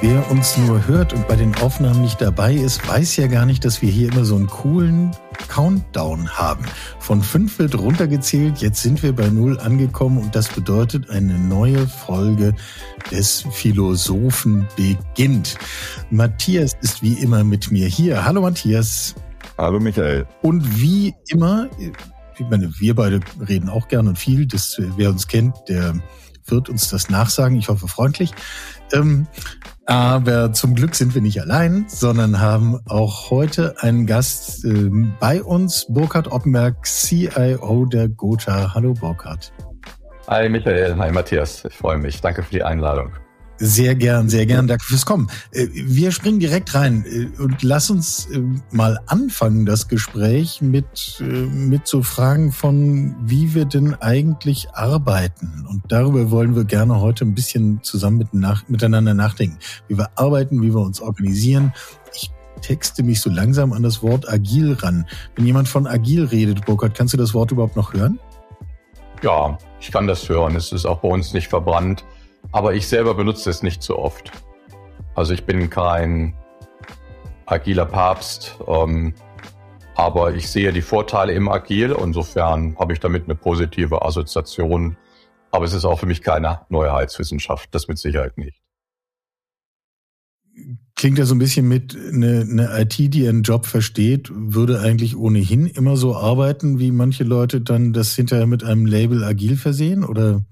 Wer uns nur hört und bei den Aufnahmen nicht dabei ist, weiß ja gar nicht, dass wir hier immer so einen coolen Countdown haben. Von fünf wird runtergezählt, jetzt sind wir bei null angekommen und das bedeutet, eine neue Folge des Philosophen beginnt. Matthias ist wie immer mit mir hier. Hallo Matthias. Hallo Michael. Und wie immer, ich meine, wir beide reden auch gern und viel, das, wer uns kennt, der wird uns das nachsagen, ich hoffe freundlich. Ähm, aber zum Glück sind wir nicht allein, sondern haben auch heute einen Gast äh, bei uns, Burkhard Oppenberg, CIO der Gotha. Hallo Burkhard. Hi Michael, hi Matthias, ich freue mich. Danke für die Einladung. Sehr gern, sehr gern. Danke fürs Kommen. Äh, wir springen direkt rein äh, und lass uns äh, mal anfangen, das Gespräch mit, mit so Fragen von, wie wir denn eigentlich arbeiten. Und darüber wollen wir gerne heute ein bisschen zusammen miteinander nachdenken. Wie wir arbeiten, wie wir uns organisieren. Ich texte mich so langsam an das Wort agil ran. Wenn jemand von agil redet, Burkhard, kannst du das Wort überhaupt noch hören? Ja, ich kann das hören. Es ist auch bei uns nicht verbrannt. Aber ich selber benutze es nicht so oft. Also ich bin kein agiler Papst, ähm, aber ich sehe die Vorteile im Agil. Insofern habe ich damit eine positive Assoziation. Aber es ist auch für mich keine Neuheitswissenschaft, das mit Sicherheit nicht. Klingt ja so ein bisschen mit, eine, eine IT, die ihren Job versteht, würde eigentlich ohnehin immer so arbeiten, wie manche Leute dann das hinterher mit einem Label agil versehen, oder?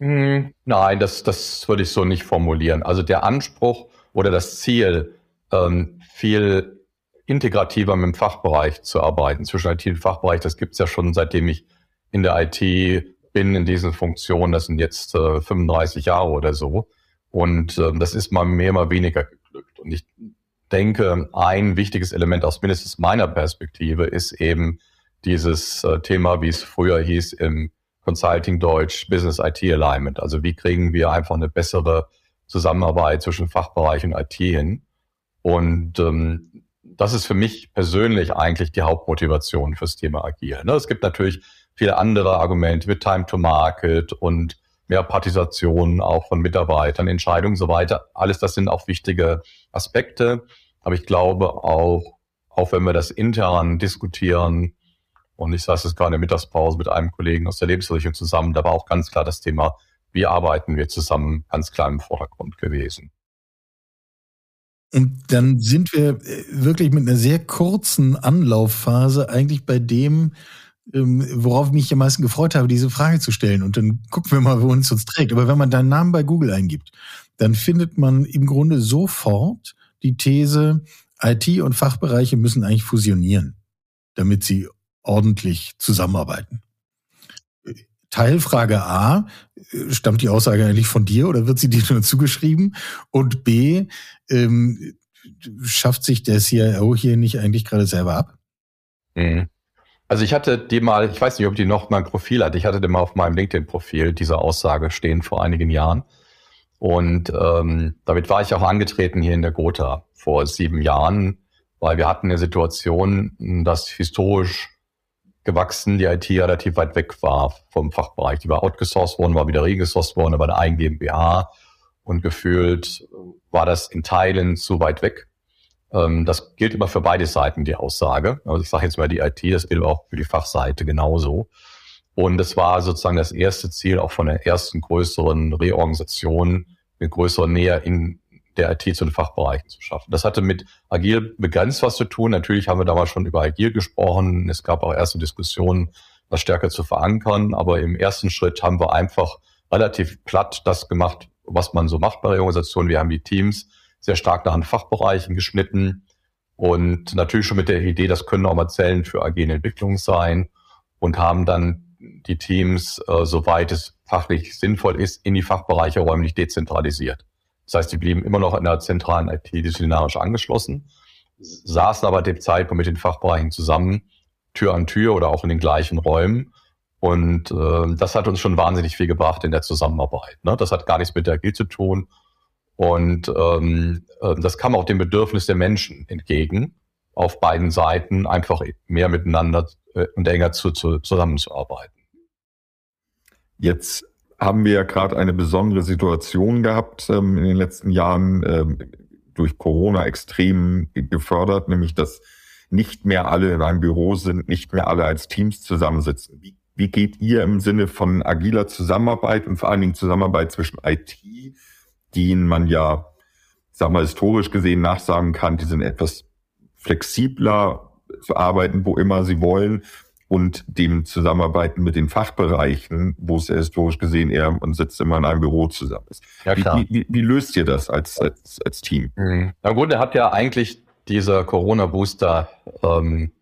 Hm, nein, das, das würde ich so nicht formulieren. Also der Anspruch oder das Ziel, ähm, viel integrativer mit dem Fachbereich zu arbeiten, zwischen IT und Fachbereich, das gibt's ja schon seitdem ich in der IT bin, in diesen Funktionen. Das sind jetzt äh, 35 Jahre oder so. Und äh, das ist mal mehr, mal weniger geglückt. Und ich denke, ein wichtiges Element aus mindestens meiner Perspektive ist eben dieses äh, Thema, wie es früher hieß, im Consulting Deutsch, Business IT Alignment. Also wie kriegen wir einfach eine bessere Zusammenarbeit zwischen Fachbereich und IT hin? Und ähm, das ist für mich persönlich eigentlich die Hauptmotivation fürs Thema Agil. Ne? Es gibt natürlich viele andere Argumente mit Time to Market und mehr Partizipation auch von Mitarbeitern, Entscheidungen und so weiter. Alles das sind auch wichtige Aspekte. Aber ich glaube auch, auch wenn wir das intern diskutieren, und ich saß jetzt gerade in der Mittagspause mit einem Kollegen aus der Lebensversicherung zusammen. Da war auch ganz klar das Thema, wie arbeiten wir zusammen, ganz klar im Vordergrund gewesen. Und dann sind wir äh, wirklich mit einer sehr kurzen Anlaufphase eigentlich bei dem, ähm, worauf ich mich am meisten gefreut habe, diese Frage zu stellen. Und dann gucken wir mal, wo uns uns trägt. Aber wenn man deinen Namen bei Google eingibt, dann findet man im Grunde sofort die These, IT und Fachbereiche müssen eigentlich fusionieren, damit sie ordentlich zusammenarbeiten. Teilfrage A, stammt die Aussage eigentlich von dir oder wird sie dir nur zugeschrieben? Und B, ähm, schafft sich der CIO hier nicht eigentlich gerade selber ab? Mhm. Also ich hatte die mal, ich weiß nicht, ob die noch mein Profil hat, ich hatte die mal auf meinem LinkedIn-Profil diese Aussage stehen vor einigen Jahren. Und ähm, damit war ich auch angetreten hier in der Gotha vor sieben Jahren, weil wir hatten eine Situation, dass historisch gewachsen, die IT relativ weit weg war vom Fachbereich. Die war outgesourced worden, war wieder regesourced worden, aber eine eigene GmbH und gefühlt war das in Teilen zu weit weg. Ähm, das gilt immer für beide Seiten, die Aussage. Also ich sage jetzt mal die IT, das gilt auch für die Fachseite genauso. Und es war sozusagen das erste Ziel auch von der ersten größeren Reorganisation, eine größere Nähe in der IT zu den Fachbereichen zu schaffen. Das hatte mit Agil begrenzt was zu tun. Natürlich haben wir damals schon über Agil gesprochen. Es gab auch erste Diskussionen, das stärker zu verankern. Aber im ersten Schritt haben wir einfach relativ platt das gemacht, was man so macht bei der Organisation. Wir haben die Teams sehr stark nach den Fachbereichen geschnitten und natürlich schon mit der Idee, das können auch mal Zellen für agile Entwicklung sein und haben dann die Teams, äh, soweit es fachlich sinnvoll ist, in die Fachbereiche räumlich dezentralisiert. Das heißt, die blieben immer noch in der zentralen IT disziplinarisch angeschlossen, saßen aber dem Zeitpunkt mit den Fachbereichen zusammen, Tür an Tür oder auch in den gleichen Räumen. Und äh, das hat uns schon wahnsinnig viel gebracht in der Zusammenarbeit. Ne? Das hat gar nichts mit der AG zu tun. Und ähm, äh, das kam auch dem Bedürfnis der Menschen entgegen, auf beiden Seiten einfach mehr miteinander äh, und enger zu, zu, zusammenzuarbeiten. Jetzt haben wir ja gerade eine besondere Situation gehabt ähm, in den letzten Jahren ähm, durch Corona extrem gefördert, nämlich dass nicht mehr alle in einem Büro sind, nicht mehr alle als Teams zusammensitzen. Wie, wie geht ihr im Sinne von agiler Zusammenarbeit und vor allen Dingen Zusammenarbeit zwischen IT, die man ja, sag mal, historisch gesehen nachsagen kann, die sind etwas flexibler zu arbeiten, wo immer sie wollen, und dem Zusammenarbeiten mit den Fachbereichen, wo es ja historisch gesehen eher man sitzt immer in einem Büro zusammen ist. Ja, klar. Wie, wie, wie löst ihr das als, als, als Team? Mhm. Na gut, er hat ja eigentlich dieser Corona-Booster ähm,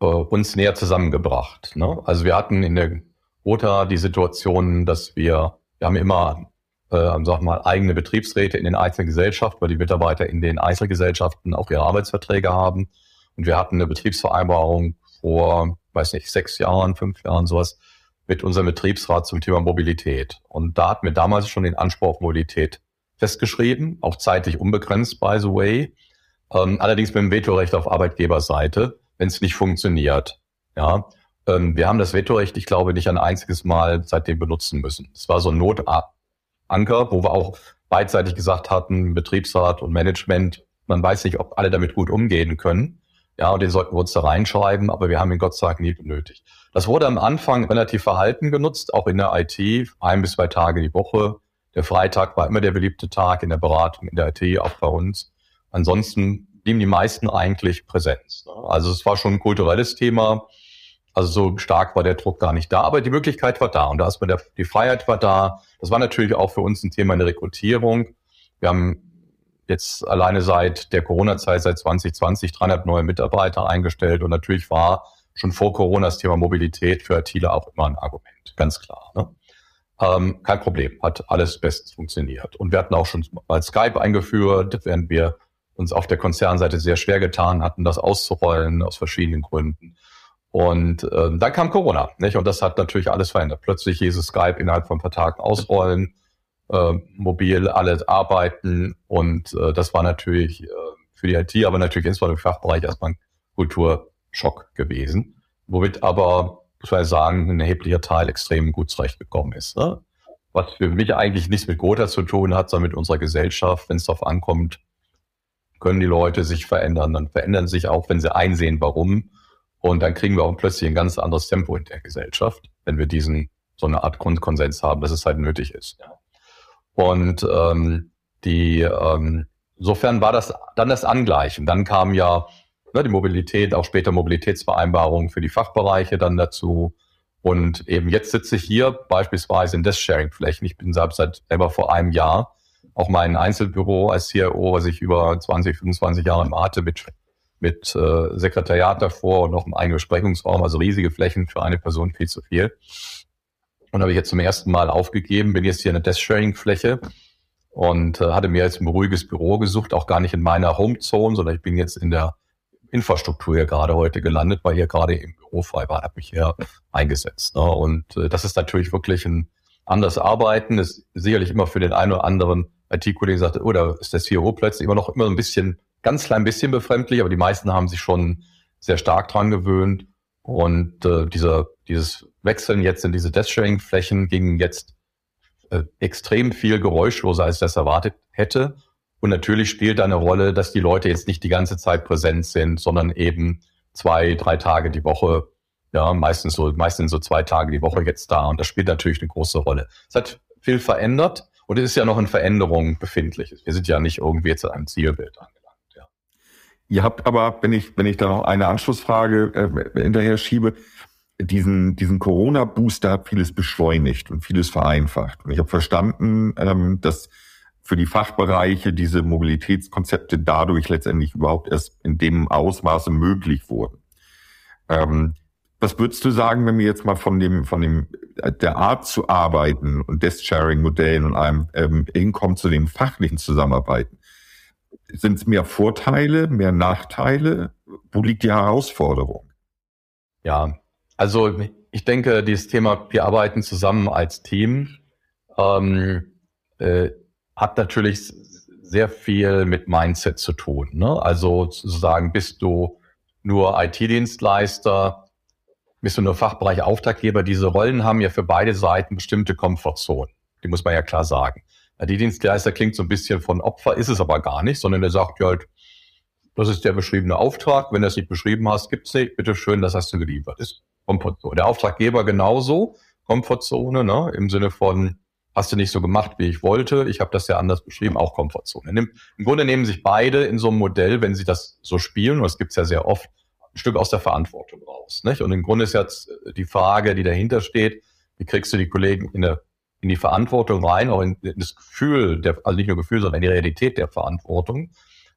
äh, uns näher zusammengebracht. Ne? Also wir hatten in der OTA die Situation, dass wir, wir haben immer äh, sag mal, eigene Betriebsräte in den einzelnen Gesellschaften, weil die Mitarbeiter in den Einzelgesellschaften auch ihre Arbeitsverträge haben. Und wir hatten eine Betriebsvereinbarung vor, weiß nicht, sechs Jahren, fünf Jahren, sowas, mit unserem Betriebsrat zum Thema Mobilität. Und da hatten wir damals schon den Anspruch auf Mobilität festgeschrieben, auch zeitlich unbegrenzt, by the way. Ähm, allerdings mit dem Vetorecht auf Arbeitgeberseite, wenn es nicht funktioniert. Ja, ähm, wir haben das Vetorecht, ich glaube, nicht ein einziges Mal seitdem benutzen müssen. Es war so ein Notanker, wo wir auch beidseitig gesagt hatten, Betriebsrat und Management, man weiß nicht, ob alle damit gut umgehen können. Ja, und den sollten wir uns da reinschreiben, aber wir haben ihn Gott sei Dank nie benötigt. Das wurde am Anfang relativ verhalten genutzt, auch in der IT, ein bis zwei Tage die Woche. Der Freitag war immer der beliebte Tag in der Beratung, in der IT, auch bei uns. Ansonsten blieben die meisten eigentlich Präsenz. Ne? Also es war schon ein kulturelles Thema. Also so stark war der Druck gar nicht da, aber die Möglichkeit war da und da ist man der, die Freiheit war da. Das war natürlich auch für uns ein Thema in der Rekrutierung. Wir haben jetzt alleine seit der Corona-Zeit, seit 2020, 300 neue Mitarbeiter eingestellt. Und natürlich war schon vor Corona das Thema Mobilität für ITler auch immer ein Argument, ganz klar. Ne? Ähm, kein Problem, hat alles bestens funktioniert. Und wir hatten auch schon mal Skype eingeführt, während wir uns auf der Konzernseite sehr schwer getan hatten, das auszurollen aus verschiedenen Gründen. Und äh, dann kam Corona, nicht? Und das hat natürlich alles verändert. Plötzlich hieß es Skype innerhalb von ein paar Tagen ausrollen äh, mobil alle arbeiten. Und äh, das war natürlich äh, für die IT, aber natürlich insbesondere im Fachbereich erstmal ein Kulturschock gewesen. Womit aber, muss man sagen, ein erheblicher Teil extrem gut zurechtgekommen ist. Ne? Was für mich eigentlich nichts mit Gotha zu tun hat, sondern mit unserer Gesellschaft. Wenn es darauf ankommt, können die Leute sich verändern. Dann verändern sich auch, wenn sie einsehen, warum. Und dann kriegen wir auch plötzlich ein ganz anderes Tempo in der Gesellschaft, wenn wir diesen so eine Art Grundkonsens haben, dass es halt nötig ist. Ja. Und ähm, die ähm, insofern war das dann das Angleichen. Dann kam ja ne, die Mobilität, auch später Mobilitätsvereinbarungen für die Fachbereiche dann dazu. Und eben jetzt sitze ich hier beispielsweise in Desk-Sharing-Flächen. Ich bin seit, seit selber vor einem Jahr auch mein Einzelbüro als CIO, was ich über 20, 25 Jahre im hatte, mit, mit äh, Sekretariat davor und noch einem eigenen Besprechungsraum, also riesige Flächen für eine Person viel zu viel. Und habe ich jetzt zum ersten Mal aufgegeben, bin jetzt hier in der Desk-Sharing-Fläche und äh, hatte mir jetzt ein ruhiges Büro gesucht, auch gar nicht in meiner Home-Zone, sondern ich bin jetzt in der Infrastruktur hier gerade heute gelandet, weil hier gerade im Büro frei war, habe mich hier eingesetzt. Ne? Und äh, das ist natürlich wirklich ein anderes Arbeiten. Ist sicherlich immer für den einen oder anderen IT-Kollegen sagt, oder oh, ist das CIO plötzlich immer noch immer ein bisschen, ganz klein bisschen befremdlich, aber die meisten haben sich schon sehr stark dran gewöhnt. Und äh, dieser, dieses Wechseln jetzt in diese Desk-Sharing-Flächen ging jetzt äh, extrem viel geräuschloser, als ich das erwartet hätte. Und natürlich spielt da eine Rolle, dass die Leute jetzt nicht die ganze Zeit präsent sind, sondern eben zwei, drei Tage die Woche, ja, meistens so, meistens so zwei Tage die Woche jetzt da. Und das spielt natürlich eine große Rolle. Es hat viel verändert und es ist ja noch in Veränderung befindlich. Wir sind ja nicht irgendwie jetzt an einem Zielbild angelangt. Ihr habt aber, wenn ich, wenn ich da noch eine Anschlussfrage äh, hinterher schiebe, diesen, diesen Corona-Booster hat vieles beschleunigt und vieles vereinfacht. Und ich habe verstanden, ähm, dass für die Fachbereiche diese Mobilitätskonzepte dadurch letztendlich überhaupt erst in dem Ausmaße möglich wurden. Ähm, was würdest du sagen, wenn wir jetzt mal von dem, von dem, der Art zu arbeiten und Desk-Sharing-Modellen und einem ähm, hinkommen zu dem fachlichen Zusammenarbeiten? Sind es mehr Vorteile, mehr Nachteile? Wo liegt die Herausforderung? Ja, also ich denke, dieses Thema, wir arbeiten zusammen als Team, ähm, äh, hat natürlich sehr viel mit Mindset zu tun. Ne? Also zu sagen, bist du nur IT-Dienstleister, bist du nur Fachbereich Auftraggeber. Diese Rollen haben ja für beide Seiten bestimmte Komfortzonen. Die muss man ja klar sagen. Die Dienstleister klingt so ein bisschen von Opfer, ist es aber gar nicht, sondern der sagt ja halt, das ist der beschriebene Auftrag. Wenn du es nicht beschrieben hast, gibt's nicht. Bitte schön, das hast du geliefert. Ist Komfortzone. Der Auftraggeber genauso. Komfortzone, ne? Im Sinne von, hast du nicht so gemacht, wie ich wollte. Ich habe das ja anders beschrieben, auch Komfortzone. Im Grunde nehmen sich beide in so einem Modell, wenn sie das so spielen, und das gibt's ja sehr oft, ein Stück aus der Verantwortung raus. Nicht? Und im Grunde ist jetzt die Frage, die dahinter steht, wie kriegst du die Kollegen in, eine, in die Verantwortung rein, auch in, in das Gefühl, der, also nicht nur Gefühl, sondern in die Realität der Verantwortung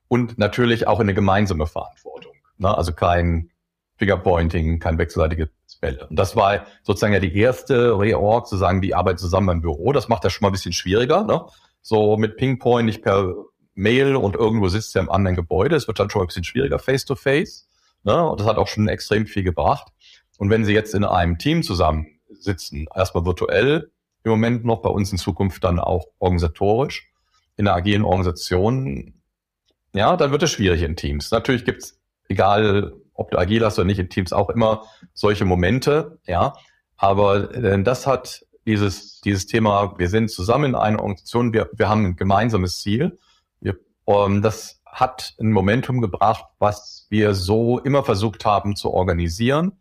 und natürlich auch in eine gemeinsame Verantwortung. Ne? Also kein Fingerpointing, kein wechselseitiges Feld. Und das war sozusagen ja die erste Reorg, zu sagen, die arbeiten zusammen im Büro. Das macht das schon mal ein bisschen schwieriger. Ne? So mit Pingpoint, nicht per Mail und irgendwo sitzt er im anderen Gebäude. Es wird dann schon ein bisschen schwieriger face to face. Ne? Und das hat auch schon extrem viel gebracht. Und wenn Sie jetzt in einem Team zusammen sitzen, erstmal virtuell, im Moment noch bei uns in Zukunft dann auch organisatorisch, in einer agilen Organisation, ja, dann wird es schwierig in Teams. Natürlich gibt's, egal ob du agil hast oder nicht, in Teams auch immer solche Momente, ja. Aber äh, das hat dieses, dieses Thema, wir sind zusammen in einer Organisation, wir, wir haben ein gemeinsames Ziel. Wir, ähm, das hat ein Momentum gebracht, was wir so immer versucht haben zu organisieren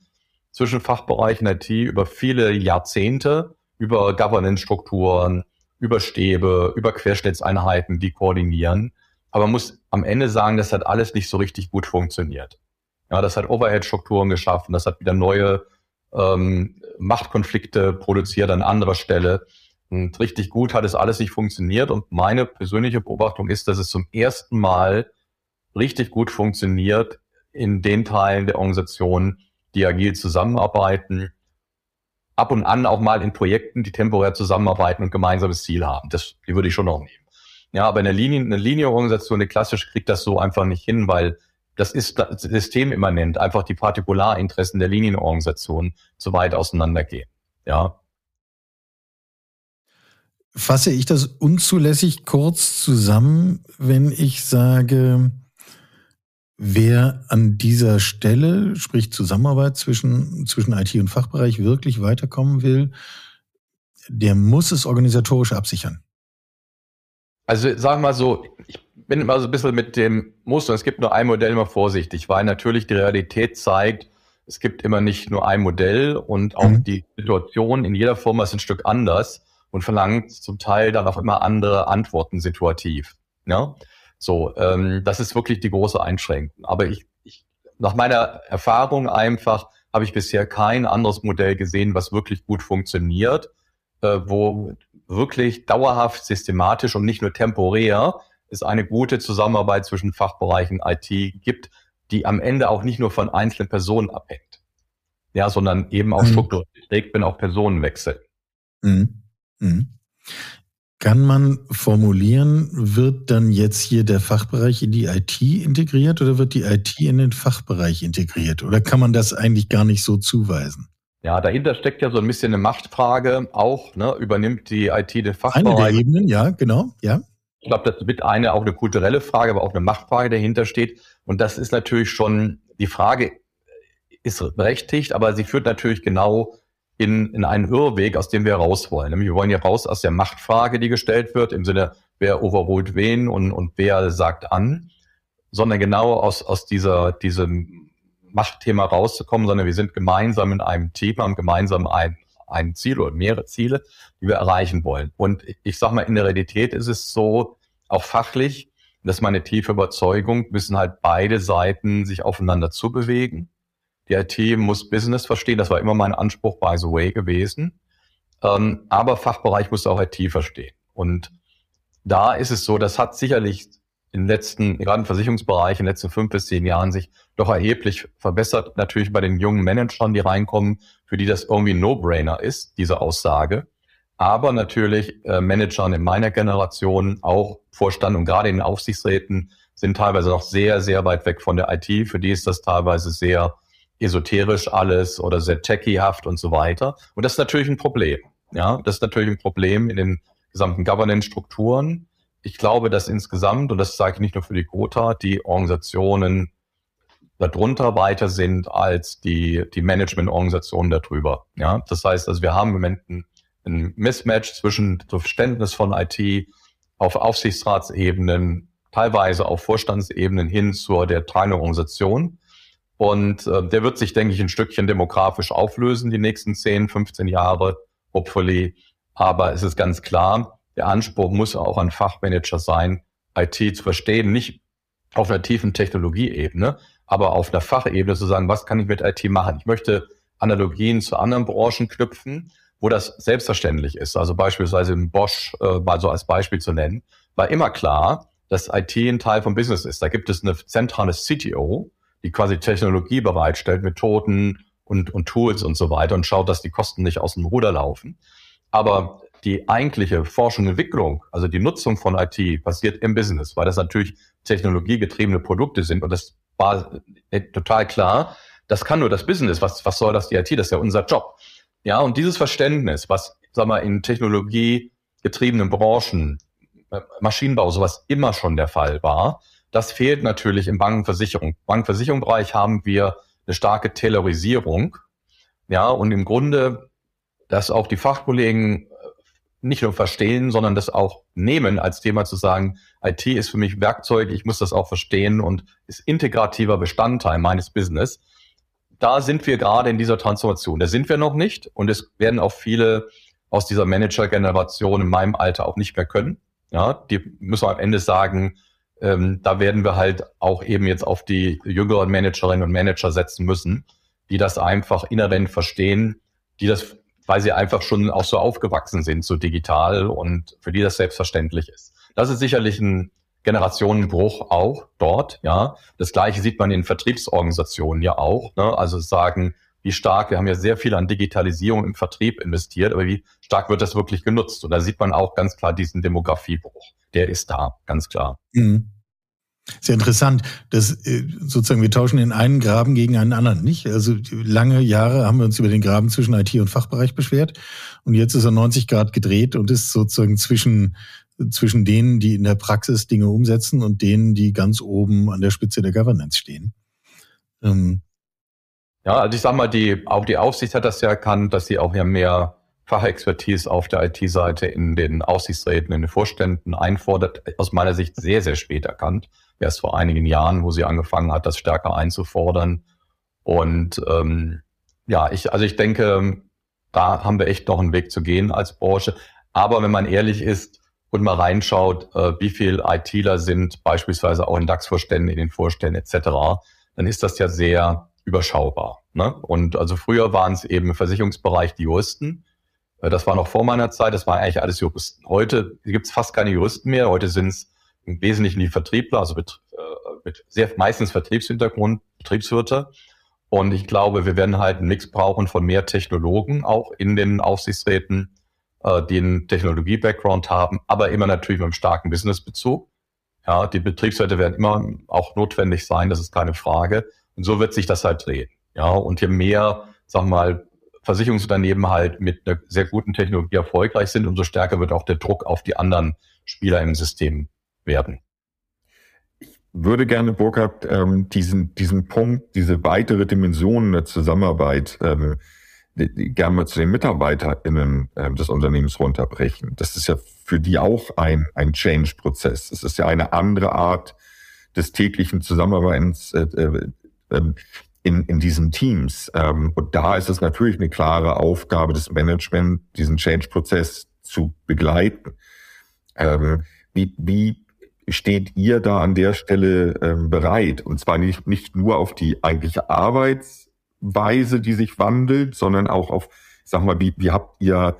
zwischen Fachbereichen IT über viele Jahrzehnte, über Governance-Strukturen, über Stäbe, über Querschnittseinheiten, die koordinieren. Aber man muss am Ende sagen, das hat alles nicht so richtig gut funktioniert. Ja, das hat Overhead-Strukturen geschaffen, das hat wieder neue ähm, Machtkonflikte produziert an anderer Stelle. Und richtig gut hat es alles nicht funktioniert. Und meine persönliche Beobachtung ist, dass es zum ersten Mal richtig gut funktioniert in den Teilen der Organisation, die agil zusammenarbeiten, ab und an auch mal in Projekten, die temporär zusammenarbeiten und gemeinsames Ziel haben. Das, die würde ich schon noch nehmen. Ja, aber eine Linie, eine Linienorganisation, eine klassische, kriegt das so einfach nicht hin, weil das ist systemimmanent, einfach die Partikularinteressen der Linienorganisation zu weit auseinandergehen. Ja. Fasse ich das unzulässig kurz zusammen, wenn ich sage, wer an dieser Stelle, sprich Zusammenarbeit zwischen, zwischen IT und Fachbereich, wirklich weiterkommen will, der muss es organisatorisch absichern. Also sagen wir mal so, ich bin immer so ein bisschen mit dem Muster, es gibt nur ein Modell immer vorsichtig, weil natürlich die Realität zeigt, es gibt immer nicht nur ein Modell und auch mhm. die Situation in jeder Firma ist ein Stück anders und verlangt zum Teil dann auch immer andere Antworten situativ. Ja? So, ähm, das ist wirklich die große Einschränkung. Aber ich, ich nach meiner Erfahrung einfach habe ich bisher kein anderes Modell gesehen, was wirklich gut funktioniert, äh, wo wirklich dauerhaft, systematisch und nicht nur temporär es eine gute Zusammenarbeit zwischen Fachbereichen IT gibt, die am Ende auch nicht nur von einzelnen Personen abhängt. Ja, sondern eben auch mhm. strukturiert wenn auch Personen wechseln. Mhm. Mhm. Kann man formulieren, wird dann jetzt hier der Fachbereich in die IT integriert oder wird die IT in den Fachbereich integriert? Oder kann man das eigentlich gar nicht so zuweisen? Ja, dahinter steckt ja so ein bisschen eine Machtfrage auch. Ne? Übernimmt die IT den Fachbereich? Eine der Ebenen, ja, genau, ja. Ich glaube, dass mit eine auch eine kulturelle Frage, aber auch eine Machtfrage dahinter steht. Und das ist natürlich schon, die Frage ist berechtigt, aber sie führt natürlich genau in, in einen Irrweg, aus dem wir raus wollen. Nämlich wir wollen ja raus aus der Machtfrage, die gestellt wird, im Sinne, wer overruled wen und, und wer sagt an, sondern genau aus, aus dieser, diesem Machtthema rauszukommen, sondern wir sind gemeinsam in einem Team, haben gemeinsam ein, ein Ziel oder mehrere Ziele, die wir erreichen wollen. Und ich sage mal, in der Realität ist es so, auch fachlich, das ist meine tiefe Überzeugung, müssen halt beide Seiten sich aufeinander zubewegen. Die IT muss Business verstehen, das war immer mein Anspruch, by the way, gewesen. Ähm, aber Fachbereich muss auch IT verstehen. Und da ist es so, das hat sicherlich in letzten, gerade im Versicherungsbereich, in den letzten fünf bis zehn Jahren sich doch erheblich verbessert. Natürlich bei den jungen Managern, die reinkommen, für die das irgendwie ein No-Brainer ist, diese Aussage. Aber natürlich äh, Managern in meiner Generation, auch Vorstand und gerade in den Aufsichtsräten, sind teilweise noch sehr, sehr weit weg von der IT. Für die ist das teilweise sehr esoterisch alles oder sehr techiehaft und so weiter. Und das ist natürlich ein Problem. Ja, das ist natürlich ein Problem in den gesamten Governance-Strukturen ich glaube, dass insgesamt, und das sage ich nicht nur für die Quota, die Organisationen darunter weiter sind als die, die Managementorganisationen darüber. Ja, das heißt, also wir haben im Moment ein, ein Mismatch zwischen Verständnis von IT auf Aufsichtsratsebenen, teilweise auf Vorstandsebenen hin zur der tragenden Organisation. Und äh, der wird sich, denke ich, ein Stückchen demografisch auflösen, die nächsten 10, 15 Jahre, hopefully. Aber es ist ganz klar, der Anspruch muss auch an Fachmanager sein, IT zu verstehen, nicht auf einer tiefen Technologieebene, aber auf einer Fachebene zu sagen, was kann ich mit IT machen? Ich möchte Analogien zu anderen Branchen knüpfen, wo das selbstverständlich ist. Also beispielsweise im Bosch äh, mal so als Beispiel zu nennen, war immer klar, dass IT ein Teil vom Business ist. Da gibt es eine zentrale CTO, die quasi Technologie bereitstellt, Methoden und, und Tools und so weiter und schaut, dass die Kosten nicht aus dem Ruder laufen. Aber die eigentliche Forschung und Entwicklung, also die Nutzung von IT, passiert im Business, weil das natürlich technologiegetriebene Produkte sind. Und das war äh, total klar. Das kann nur das Business. Was, was soll das die IT? Das ist ja unser Job. Ja, und dieses Verständnis, was, sag mal, in technologiegetriebenen Branchen, äh, Maschinenbau, sowas immer schon der Fall war, das fehlt natürlich im Bankenversicherung. Bankenversicherungsbereich haben wir eine starke Taylorisierung. Ja, und im Grunde, dass auch die Fachkollegen nicht nur verstehen, sondern das auch nehmen als Thema zu sagen, IT ist für mich Werkzeug, ich muss das auch verstehen und ist integrativer Bestandteil meines Business. Da sind wir gerade in dieser Transformation. Da sind wir noch nicht und es werden auch viele aus dieser Manager-Generation in meinem Alter auch nicht mehr können. Ja, die müssen am Ende sagen, ähm, da werden wir halt auch eben jetzt auf die jüngeren Managerinnen und Manager setzen müssen, die das einfach inhärent verstehen, die das weil sie einfach schon auch so aufgewachsen sind, so digital und für die das selbstverständlich ist. Das ist sicherlich ein Generationenbruch auch dort, ja. Das gleiche sieht man in Vertriebsorganisationen ja auch, ne? Also sagen, wie stark, wir haben ja sehr viel an Digitalisierung im Vertrieb investiert, aber wie stark wird das wirklich genutzt? Und da sieht man auch ganz klar diesen Demografiebruch. Der ist da, ganz klar. Mhm. Sehr interessant, dass äh, sozusagen wir tauschen den einen Graben gegen einen anderen, nicht? Also lange Jahre haben wir uns über den Graben zwischen IT und Fachbereich beschwert und jetzt ist er 90 Grad gedreht und ist sozusagen zwischen zwischen denen, die in der Praxis Dinge umsetzen und denen, die ganz oben an der Spitze der Governance stehen. Ähm. Ja, also ich sag mal, die auch die Aufsicht hat das ja erkannt, dass sie auch ja mehr Fachexpertise auf der IT-Seite in den Aufsichtsräten, in den Vorständen einfordert. Aus meiner Sicht sehr, sehr spät erkannt erst vor einigen Jahren, wo sie angefangen hat, das stärker einzufordern. Und ähm, ja, ich, also ich denke, da haben wir echt noch einen Weg zu gehen als Branche. Aber wenn man ehrlich ist und mal reinschaut, äh, wie viel ITler sind beispielsweise auch in DAX-Vorständen, in den Vorständen etc., dann ist das ja sehr überschaubar. Ne? Und also früher waren es eben im Versicherungsbereich die Juristen. Äh, das war noch vor meiner Zeit, das waren eigentlich alles Juristen. Heute gibt es fast keine Juristen mehr. Heute sind es im Wesentlichen die Vertriebler, also mit, äh, mit sehr meistens Vertriebshintergrund, Betriebswirte. Und ich glaube, wir werden halt einen Mix brauchen von mehr Technologen auch in den Aufsichtsräten, äh, die einen Technologie-Background haben, aber immer natürlich mit einem starken Business-Bezug. Ja, die Betriebswirte werden immer auch notwendig sein, das ist keine Frage. Und so wird sich das halt drehen. Ja, und je mehr, sag mal, Versicherungsunternehmen halt mit einer sehr guten Technologie erfolgreich sind, umso stärker wird auch der Druck auf die anderen Spieler im System werden. Ich würde gerne, Burkhard, ähm, diesen, diesen Punkt, diese weitere Dimension der Zusammenarbeit ähm, gerne mal zu den MitarbeiterInnen äh, des Unternehmens runterbrechen. Das ist ja für die auch ein, ein Change-Prozess. Es ist ja eine andere Art des täglichen Zusammenarbeitens äh, äh, ähm, in, in diesen Teams. Ähm, und da ist es natürlich eine klare Aufgabe des Management, diesen Change-Prozess zu begleiten. Ähm, wie, wie steht ihr da an der Stelle ähm, bereit? Und zwar nicht, nicht nur auf die eigentliche Arbeitsweise, die sich wandelt, sondern auch auf, ich sag mal, wie, wie habt ihr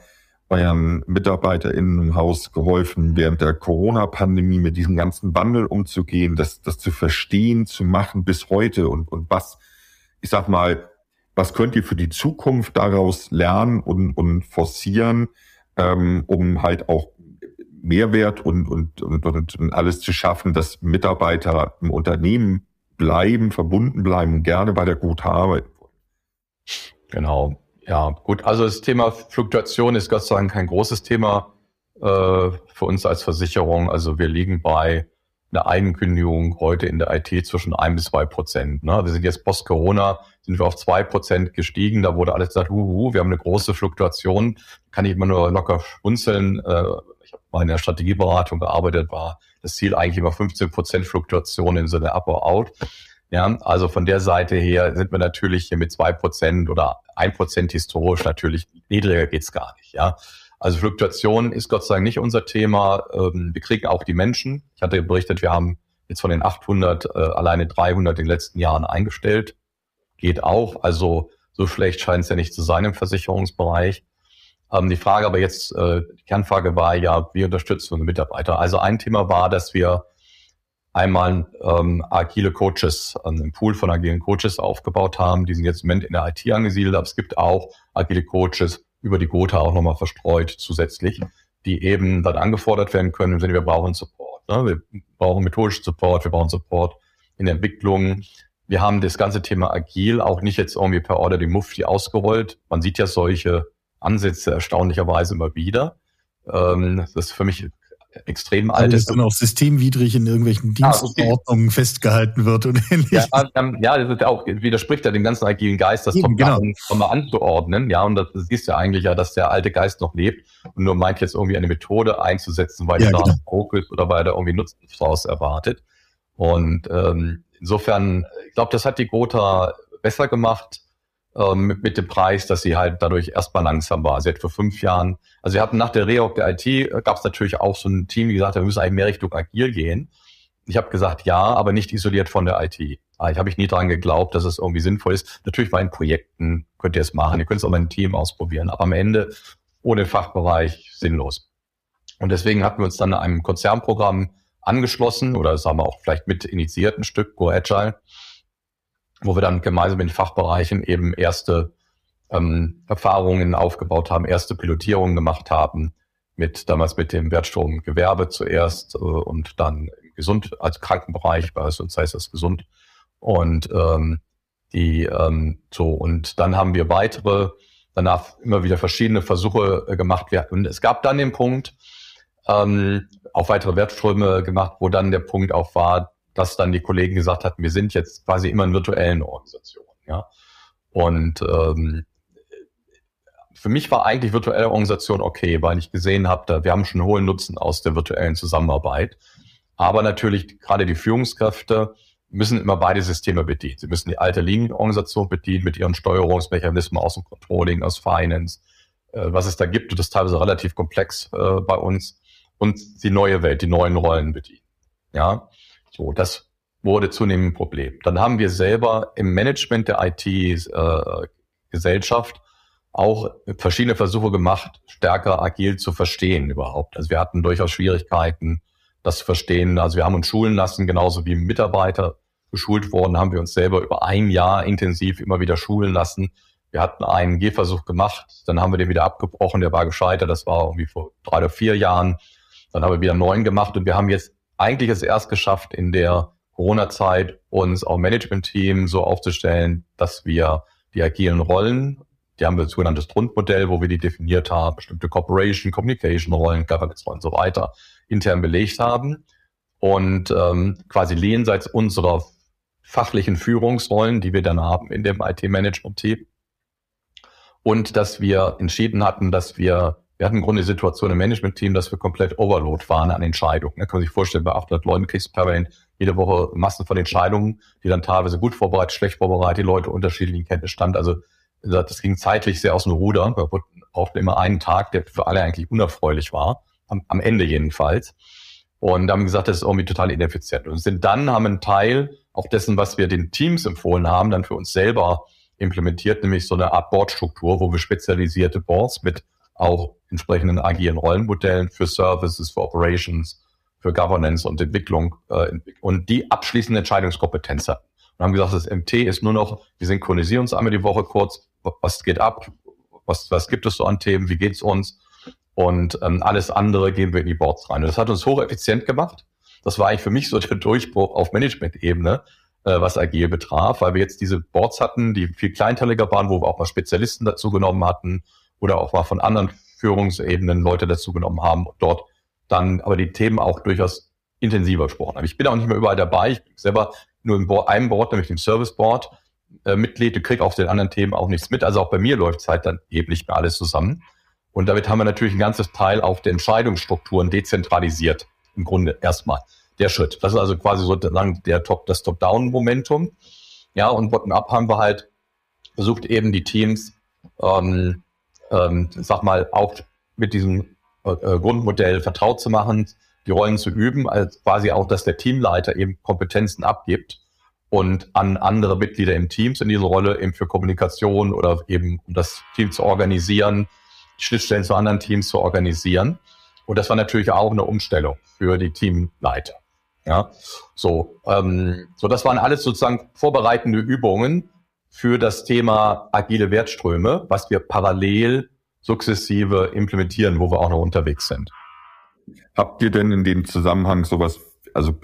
euren MitarbeiterInnen im Haus geholfen, während der Corona-Pandemie mit diesem ganzen Wandel umzugehen, das, das zu verstehen, zu machen bis heute und, und was, ich sag mal, was könnt ihr für die Zukunft daraus lernen und, und forcieren, ähm, um halt auch Mehrwert und, und, und, und alles zu schaffen, dass Mitarbeiter im Unternehmen bleiben, verbunden bleiben und gerne bei der Gute arbeiten. Genau. Ja, gut. Also das Thema Fluktuation ist Gott sei Dank kein großes Thema äh, für uns als Versicherung. Also wir liegen bei eine Eigenkündigung heute in der IT zwischen ein bis zwei Prozent. Ne? Wir sind jetzt post-Corona, sind wir auf zwei Prozent gestiegen. Da wurde alles gesagt, huhu, wir haben eine große Fluktuation. Kann ich immer nur locker schmunzeln. Äh, ich habe mal in der Strategieberatung gearbeitet, war das Ziel eigentlich immer 15 Prozent Fluktuation im Sinne up or out. Ja, also von der Seite her sind wir natürlich hier mit zwei Prozent oder ein Prozent historisch natürlich niedriger geht's gar nicht. Ja, also Fluktuation ist Gott sei Dank nicht unser Thema. Ähm, wir kriegen auch die Menschen. Ich hatte berichtet, wir haben jetzt von den 800 äh, alleine 300 in den letzten Jahren eingestellt. Geht auch. Also so schlecht scheint es ja nicht zu sein im Versicherungsbereich. Ähm, die Frage aber jetzt, äh, die Kernfrage war ja, wie unterstützen wir Mitarbeiter? Also ein Thema war, dass wir einmal ähm, agile Coaches, einen Pool von agilen Coaches aufgebaut haben. Die sind jetzt im Moment in der IT angesiedelt, aber es gibt auch agile Coaches über die Gotha auch nochmal verstreut zusätzlich, die eben dann angefordert werden können im Sinne, wir brauchen Support. Ne? Wir brauchen methodischen Support, wir brauchen Support in der Entwicklung. Wir haben das ganze Thema agil auch nicht jetzt irgendwie per Order die Mufti ausgerollt. Man sieht ja solche Ansätze erstaunlicherweise immer wieder. Ähm, das ist für mich extrem alt ist. dann auch systemwidrig in irgendwelchen Dienstordnungen ah, okay. festgehalten wird und ähnliches. Ja, ähm, ja, das ist auch, widerspricht ja dem ganzen agilen Geist, das Eben, genau. mal anzuordnen. Ja, und das, das siehst ja eigentlich ja, dass der alte Geist noch lebt und nur meint jetzt irgendwie eine Methode einzusetzen, weil ja, da genau. Ist oder weil er irgendwie Nutzen draus erwartet. Und ähm, insofern, ich glaube, das hat die Gotha besser gemacht mit, mit dem Preis, dass sie halt dadurch erstmal langsam war. Sie hat vor fünf Jahren, also wir hatten nach der Reorg der IT, äh, gab es natürlich auch so ein Team, die gesagt hat, wir müssen eigentlich mehr Richtung agil gehen. Ich habe gesagt, ja, aber nicht isoliert von der IT. Ah, ich habe ich nie dran geglaubt, dass es irgendwie sinnvoll ist. Natürlich bei den Projekten könnt ihr es machen, ihr könnt es auch mal im Team ausprobieren, aber am Ende ohne Fachbereich sinnlos. Und deswegen hatten wir uns dann einem Konzernprogramm angeschlossen oder sagen wir auch vielleicht mit initiiert ein Stück Go Agile wo wir dann gemeinsam in Fachbereichen eben erste ähm, Erfahrungen aufgebaut haben, erste Pilotierungen gemacht haben, mit damals mit dem Wertstromgewerbe zuerst äh, und dann Gesund, als Krankenbereich, bei uns heißt das gesund. Und ähm, die ähm, so, und dann haben wir weitere, danach immer wieder verschiedene Versuche äh, gemacht. Und es gab dann den Punkt, ähm, auch weitere Wertströme gemacht, wo dann der Punkt auch war, dass dann die Kollegen gesagt hatten, wir sind jetzt quasi immer in virtuellen Organisationen. Ja? Und ähm, für mich war eigentlich virtuelle Organisation okay, weil ich gesehen habe, wir haben schon hohen Nutzen aus der virtuellen Zusammenarbeit. Aber natürlich gerade die Führungskräfte müssen immer beide Systeme bedienen. Sie müssen die alte Linienorganisation bedienen mit ihren Steuerungsmechanismen aus dem Controlling, aus Finance, äh, was es da gibt. Und das ist teilweise relativ komplex äh, bei uns. Und die neue Welt, die neuen Rollen bedienen. Ja, so, das wurde zunehmend ein Problem. Dann haben wir selber im Management der IT-Gesellschaft äh, auch verschiedene Versuche gemacht, stärker agil zu verstehen überhaupt. Also wir hatten durchaus Schwierigkeiten, das zu verstehen. Also wir haben uns schulen lassen, genauso wie Mitarbeiter geschult worden, haben wir uns selber über ein Jahr intensiv immer wieder schulen lassen. Wir hatten einen Gehversuch gemacht, dann haben wir den wieder abgebrochen, der war gescheitert, das war irgendwie vor drei oder vier Jahren. Dann haben wir wieder einen neuen gemacht und wir haben jetzt eigentlich es erst geschafft, in der Corona-Zeit uns auch Management-Team so aufzustellen, dass wir die agilen Rollen, die haben wir sogenanntes Grundmodell, wo wir die definiert haben, bestimmte Corporation, Communication-Rollen, Governance-Rollen und so weiter, intern belegt haben und ähm, quasi jenseits unserer fachlichen Führungsrollen, die wir dann haben in dem IT-Management-Team. Und dass wir entschieden hatten, dass wir wir hatten im Grunde die Situation im Management-Team, dass wir komplett Overload waren an Entscheidungen. Da kann man sich vorstellen, bei 800 Leuten kriegst du permanent jede Woche Massen von Entscheidungen, die dann teilweise gut vorbereitet, schlecht vorbereitet, die Leute unterschiedlichen Kenntnisstand. Also das ging zeitlich sehr aus dem Ruder. Wir brauchten immer einen Tag, der für alle eigentlich unerfreulich war, am, am Ende jedenfalls. Und haben gesagt, das ist irgendwie total ineffizient. Und sind dann, haben einen Teil auch dessen, was wir den Teams empfohlen haben, dann für uns selber implementiert, nämlich so eine Art Boardstruktur, wo wir spezialisierte Boards mit auch entsprechenden agilen Rollenmodellen für Services, für Operations, für Governance und Entwicklung äh, und die abschließende Entscheidungskompetenz hatten. Und haben gesagt, das MT ist nur noch, wir synchronisieren uns einmal die Woche kurz, was geht ab, was, was gibt es so an Themen, wie geht's uns und ähm, alles andere gehen wir in die Boards rein. Und das hat uns hocheffizient gemacht. Das war eigentlich für mich so der Durchbruch auf Management-Ebene, äh, was agil betraf, weil wir jetzt diese Boards hatten, die viel kleinteiliger waren, wo wir auch mal Spezialisten dazu genommen hatten, oder auch mal von anderen Führungsebenen Leute dazu genommen haben und dort dann aber die Themen auch durchaus intensiver gesprochen habe. Ich bin auch nicht mehr überall dabei. Ich bin selber nur in einem Board, nämlich dem Service Board, äh, Mitglied. Du kriegst auf den anderen Themen auch nichts mit. Also auch bei mir läuft es halt dann eben nicht mehr alles zusammen. Und damit haben wir natürlich ein ganzes Teil auf der Entscheidungsstrukturen dezentralisiert. Im Grunde erstmal der Schritt. Das ist also quasi sozusagen der Top, das Top-Down-Momentum. Ja, und bottom-up haben wir halt versucht eben die Teams, ähm, ähm, sag mal, auch mit diesem äh, äh, Grundmodell vertraut zu machen, die Rollen zu üben, als quasi auch, dass der Teamleiter eben Kompetenzen abgibt und an andere Mitglieder im Teams in diese Rolle eben für Kommunikation oder eben um das Team zu organisieren, Schnittstellen zu anderen Teams zu organisieren. Und das war natürlich auch eine Umstellung für die Teamleiter. Ja, so, ähm, so das waren alles sozusagen vorbereitende Übungen für das Thema agile Wertströme, was wir parallel sukzessive implementieren, wo wir auch noch unterwegs sind. Habt ihr denn in dem Zusammenhang sowas, also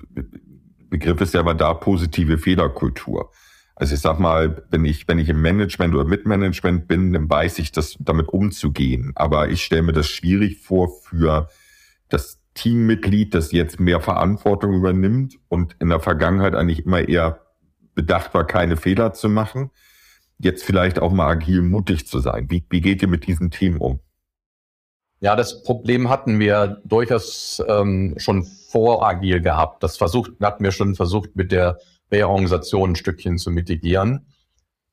Begriff ist ja aber da positive Fehlerkultur. Also ich sag mal, wenn ich, wenn ich im Management oder Mitmanagement bin, dann weiß ich, das damit umzugehen. Aber ich stelle mir das schwierig vor für das Teammitglied, das jetzt mehr Verantwortung übernimmt und in der Vergangenheit eigentlich immer eher bedacht war, keine Fehler zu machen, jetzt vielleicht auch mal agil mutig zu sein. Wie, wie geht ihr mit diesem Team um? Ja, das Problem hatten wir durchaus ähm, schon vor agil gehabt. Das versucht, hatten wir schon versucht, mit der Reorganisation ein Stückchen zu mitigieren.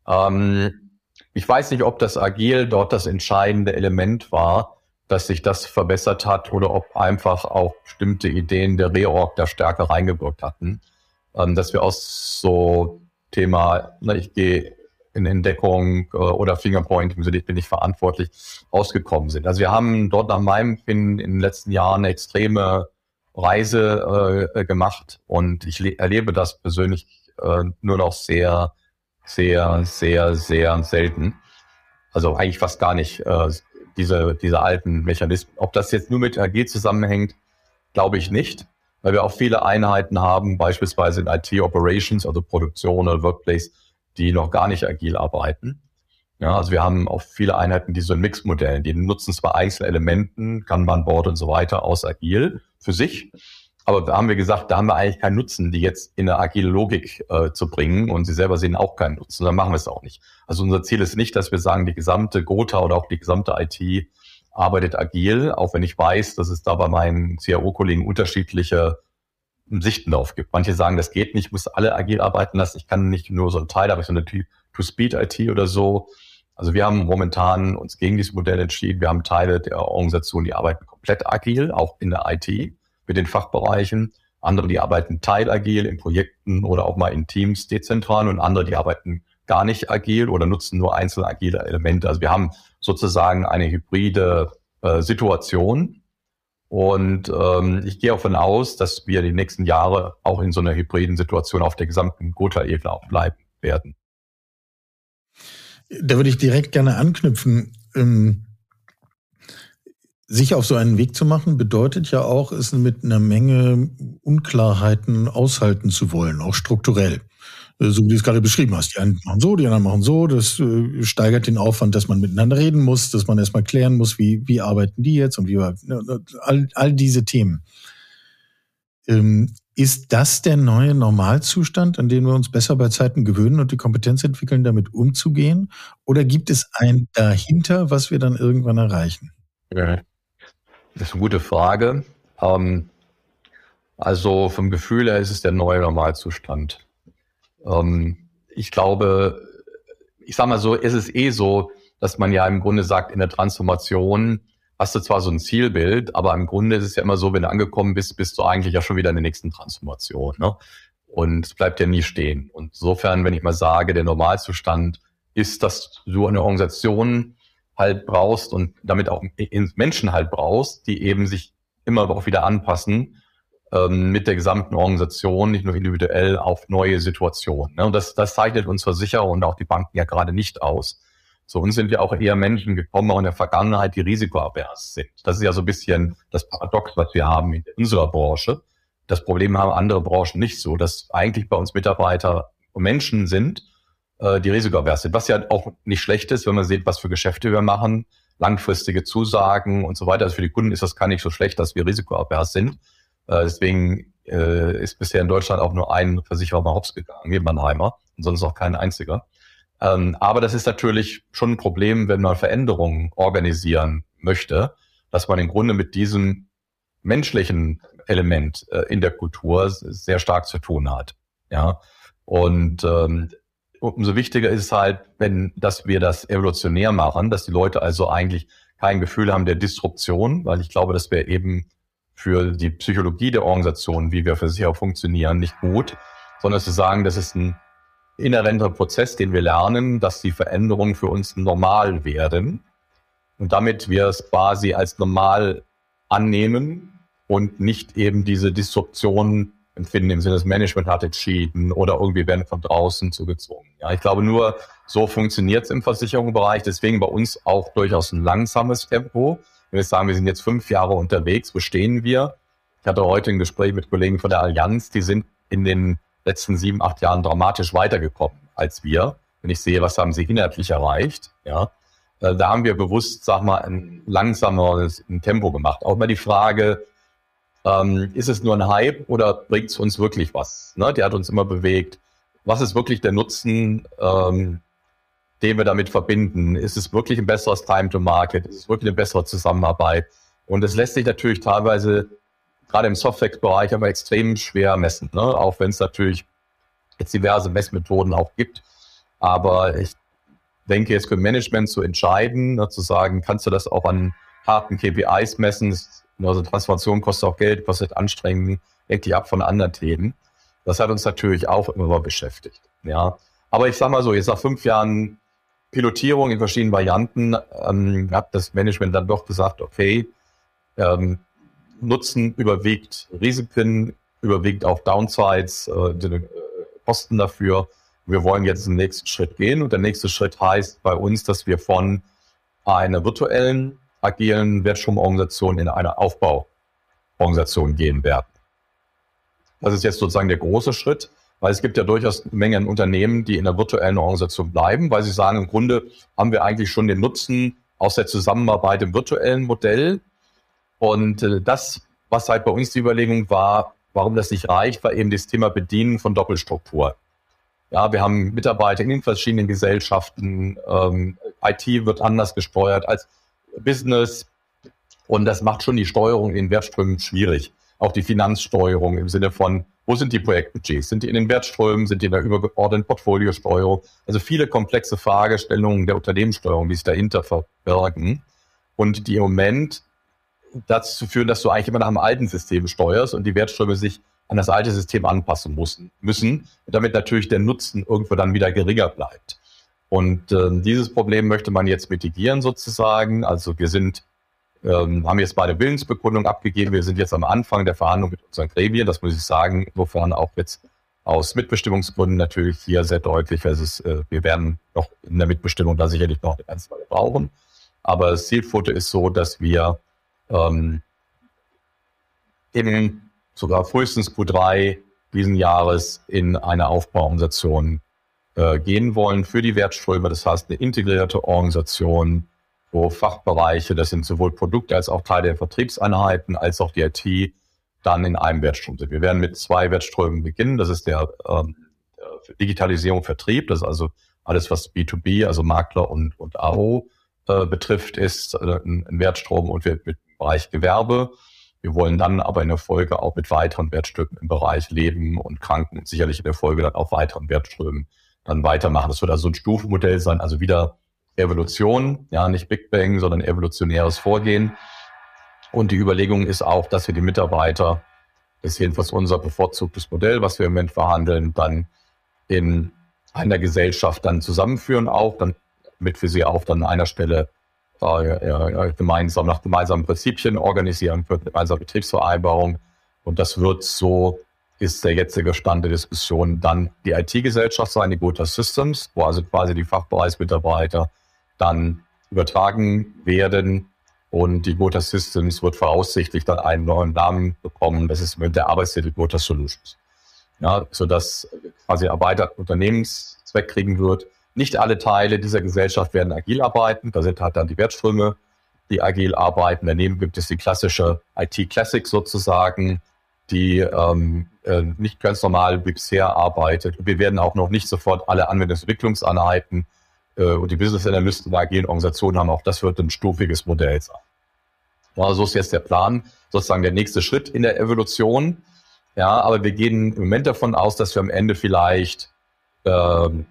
Ähm, ich weiß nicht, ob das agil dort das entscheidende Element war, dass sich das verbessert hat oder ob einfach auch bestimmte Ideen der Reorg da stärker reingewirkt hatten. Ähm, dass wir aus so Thema, na, ich gehe in Entdeckung äh, oder Fingerpointing, so bin ich verantwortlich, ausgekommen sind. Also wir haben dort nach meinem Finden in den letzten Jahren eine extreme Reise äh, gemacht und ich erlebe das persönlich äh, nur noch sehr, sehr, sehr, sehr selten. Also eigentlich fast gar nicht. Äh, diese, diese alten Mechanismen. Ob das jetzt nur mit AG zusammenhängt, glaube ich nicht, weil wir auch viele Einheiten haben, beispielsweise in IT Operations, also Produktion oder Workplace, die noch gar nicht agil arbeiten. Ja, also wir haben auch viele Einheiten, die so ein Mixmodell, die nutzen zwar einzelne Elementen, Kanban-Board und so weiter aus agil für sich, aber da haben wir gesagt, da haben wir eigentlich keinen Nutzen, die jetzt in eine agile Logik äh, zu bringen und sie selber sehen auch keinen Nutzen, dann machen wir es auch nicht. Also unser Ziel ist nicht, dass wir sagen, die gesamte Gotha oder auch die gesamte IT arbeitet agil, auch wenn ich weiß, dass es da bei meinen CRO-Kollegen unterschiedliche Sichten drauf gibt. Manche sagen, das geht nicht, ich muss alle agil arbeiten lassen, ich kann nicht nur so ein Teil, aber ich so eine To-Speed-IT oder so. Also wir haben momentan uns gegen dieses Modell entschieden. Wir haben Teile der Organisation, die arbeiten komplett agil, auch in der IT mit den Fachbereichen. Andere, die arbeiten teilagil in Projekten oder auch mal in Teams dezentral und andere, die arbeiten gar nicht agil oder nutzen nur einzelne agile Elemente. Also wir haben sozusagen eine hybride äh, Situation. Und ähm, ich gehe davon aus, dass wir die nächsten Jahre auch in so einer hybriden Situation auf der gesamten Gotha-Ebene auch bleiben werden. Da würde ich direkt gerne anknüpfen. Ähm, sich auf so einen Weg zu machen, bedeutet ja auch, es mit einer Menge Unklarheiten aushalten zu wollen, auch strukturell. Äh, so wie du es gerade beschrieben hast. Die einen machen so, die anderen machen so. Das äh, steigert den Aufwand, dass man miteinander reden muss, dass man erstmal klären muss, wie, wie arbeiten die jetzt und wie ne, ne, all, all diese Themen. Ähm, ist das der neue Normalzustand, an den wir uns besser bei Zeiten gewöhnen und die Kompetenz entwickeln, damit umzugehen? Oder gibt es ein dahinter, was wir dann irgendwann erreichen? Das ist eine gute Frage. Ähm, also vom Gefühl her ist es der neue Normalzustand. Ähm, ich glaube, ich sage mal so, ist es eh so, dass man ja im Grunde sagt, in der Transformation hast du zwar so ein Zielbild, aber im Grunde ist es ja immer so, wenn du angekommen bist, bist du eigentlich ja schon wieder in der nächsten Transformation. Ne? Und es bleibt ja nie stehen. Und insofern, wenn ich mal sage, der Normalzustand ist, dass du eine Organisation halt brauchst und damit auch Menschen halt brauchst, die eben sich immer auch wieder anpassen mit der gesamten Organisation, nicht nur individuell auf neue Situationen. Ne? Und das, das zeichnet uns Versicherer und auch die Banken ja gerade nicht aus. So uns sind ja auch eher Menschen gekommen, auch in der Vergangenheit, die risikoavers sind. Das ist ja so ein bisschen das Paradox, was wir haben in unserer Branche. Das Problem haben andere Branchen nicht so, dass eigentlich bei uns Mitarbeiter Menschen sind, äh, die risikoavers sind. Was ja auch nicht schlecht ist, wenn man sieht, was für Geschäfte wir machen, langfristige Zusagen und so weiter. Also für die Kunden ist das gar nicht so schlecht, dass wir risikoavers sind. Äh, deswegen äh, ist bisher in Deutschland auch nur ein Versicherer mal hops gegangen, wie Mannheimer, und sonst auch kein einziger. Ähm, aber das ist natürlich schon ein Problem, wenn man Veränderungen organisieren möchte, dass man im Grunde mit diesem menschlichen Element äh, in der Kultur sehr stark zu tun hat. Ja. Und ähm, umso wichtiger ist es halt, wenn, dass wir das evolutionär machen, dass die Leute also eigentlich kein Gefühl haben der Disruption, weil ich glaube, das wäre eben für die Psychologie der Organisation, wie wir auch funktionieren, nicht gut, sondern zu sagen, das ist ein inhärenter Prozess, den wir lernen, dass die Veränderungen für uns normal werden und damit wir es quasi als normal annehmen und nicht eben diese Disruption empfinden im Sinne, das Management hat entschieden oder irgendwie werden von draußen zugezwungen. Ja, ich glaube, nur so funktioniert es im Versicherungsbereich. Deswegen bei uns auch durchaus ein langsames Tempo. Wenn wir sagen, wir sind jetzt fünf Jahre unterwegs, wo stehen wir? Ich hatte heute ein Gespräch mit Kollegen von der Allianz, die sind in den letzten sieben, acht Jahren dramatisch weitergekommen als wir. Wenn ich sehe, was haben sie inhaltlich erreicht, ja, äh, da haben wir bewusst, sag mal, ein langsameres Tempo gemacht. Auch mal die Frage, ähm, ist es nur ein Hype oder bringt es uns wirklich was? Ne? Der hat uns immer bewegt. Was ist wirklich der Nutzen, ähm, den wir damit verbinden? Ist es wirklich ein besseres Time to Market? Ist es wirklich eine bessere Zusammenarbeit? Und es lässt sich natürlich teilweise gerade im Software-Bereich aber extrem schwer messen, ne? auch wenn es natürlich jetzt diverse Messmethoden auch gibt. Aber ich denke, jetzt für Management zu entscheiden, ne, zu sagen, kannst du das auch an harten KPIs messen? Also Transformation kostet auch Geld, kostet Anstrengung, hängt die ab von anderen Themen. Das hat uns natürlich auch immer beschäftigt. Ja, aber ich sag mal so, jetzt nach fünf Jahren Pilotierung in verschiedenen Varianten ähm, hat das Management dann doch gesagt, okay, ähm, Nutzen überwiegt Risiken, überwiegt auch Downsides, äh, äh, Kosten dafür. Wir wollen jetzt den nächsten Schritt gehen und der nächste Schritt heißt bei uns, dass wir von einer virtuellen agilen Wertstromorganisation in eine Aufbauorganisation gehen werden. Das ist jetzt sozusagen der große Schritt, weil es gibt ja durchaus eine Menge an Unternehmen, die in der virtuellen Organisation bleiben, weil sie sagen, im Grunde haben wir eigentlich schon den Nutzen aus der Zusammenarbeit im virtuellen Modell. Und äh, das, was halt bei uns die Überlegung war, warum das nicht reicht, war eben das Thema Bedienen von Doppelstruktur. Ja, wir haben Mitarbeiter in den verschiedenen Gesellschaften. Ähm, IT wird anders gesteuert als Business. Und das macht schon die Steuerung in Wertströmen schwierig. Auch die Finanzsteuerung im Sinne von, wo sind die Projektbudgets? Sind die in den Wertströmen? Sind die in der übergeordneten Portfoliosteuerung? Also viele komplexe Fragestellungen der Unternehmenssteuerung, die sich dahinter verbergen und die im Moment dazu führen, dass du eigentlich immer nach einem alten System steuerst und die Wertströme sich an das alte System anpassen müssen, müssen damit natürlich der Nutzen irgendwo dann wieder geringer bleibt. Und äh, dieses Problem möchte man jetzt mitigieren sozusagen. Also wir sind, ähm, haben jetzt beide Willensbekundung abgegeben. Wir sind jetzt am Anfang der Verhandlung mit unseren Gremien. Das muss ich sagen, insofern auch jetzt aus Mitbestimmungsgründen natürlich hier sehr deutlich. Es, äh, wir werden noch in der Mitbestimmung da sicherlich noch eine ganze Weile brauchen. Aber das Zielfoto ist so, dass wir ähm, eben sogar frühestens Q3 diesen Jahres in eine Aufbauorganisation äh, gehen wollen für die Wertströme. Das heißt, eine integrierte Organisation, wo Fachbereiche, das sind sowohl Produkte als auch Teile der Vertriebseinheiten, als auch die IT, dann in einem Wertstrom sind. Wir werden mit zwei Wertströmen beginnen. Das ist der, ähm, Digitalisierung Vertrieb. Das ist also alles, was B2B, also Makler und, und AO äh, betrifft, ist äh, ein, ein Wertstrom und wir mit dem Bereich Gewerbe. Wir wollen dann aber in der Folge auch mit weiteren Wertstücken im Bereich Leben und Kranken und sicherlich in der Folge dann auch weiteren Wertströmen dann weitermachen. Das wird also ein Stufenmodell sein, also wieder Evolution, ja, nicht Big Bang, sondern evolutionäres Vorgehen. Und die Überlegung ist auch, dass wir die Mitarbeiter, das ist jedenfalls unser bevorzugtes Modell, was wir im Moment verhandeln, dann in einer Gesellschaft dann zusammenführen, auch dann mit für sie auch dann an einer Stelle äh, gemeinsam nach gemeinsamen Prinzipien organisieren für gemeinsame Betriebsvereinbarung. Und das wird so ist der jetzige Stand der Diskussion dann die IT-Gesellschaft sein, die Gotha Systems, wo also quasi die Fachbereichsmitarbeiter dann übertragen werden und die Gotha Systems wird voraussichtlich dann einen neuen Namen bekommen. Das ist mit der Arbeitstitel Gotha Solutions. Ja, sodass quasi erweitert Unternehmenszweck kriegen wird. Nicht alle Teile dieser Gesellschaft werden agil arbeiten. Da sind halt dann die Wertströme, die agil arbeiten. Daneben gibt es die klassische IT Classic sozusagen, die ähm, äh, nicht ganz normal wie bisher arbeitet. Wir werden auch noch nicht sofort alle Anwendungsentwicklungseinheiten und die Business Analysten der agilen Organisationen haben. Auch das wird ein stufiges Modell sein. Also so ist jetzt der Plan, sozusagen der nächste Schritt in der Evolution. Ja, aber wir gehen im Moment davon aus, dass wir am Ende vielleicht ähm,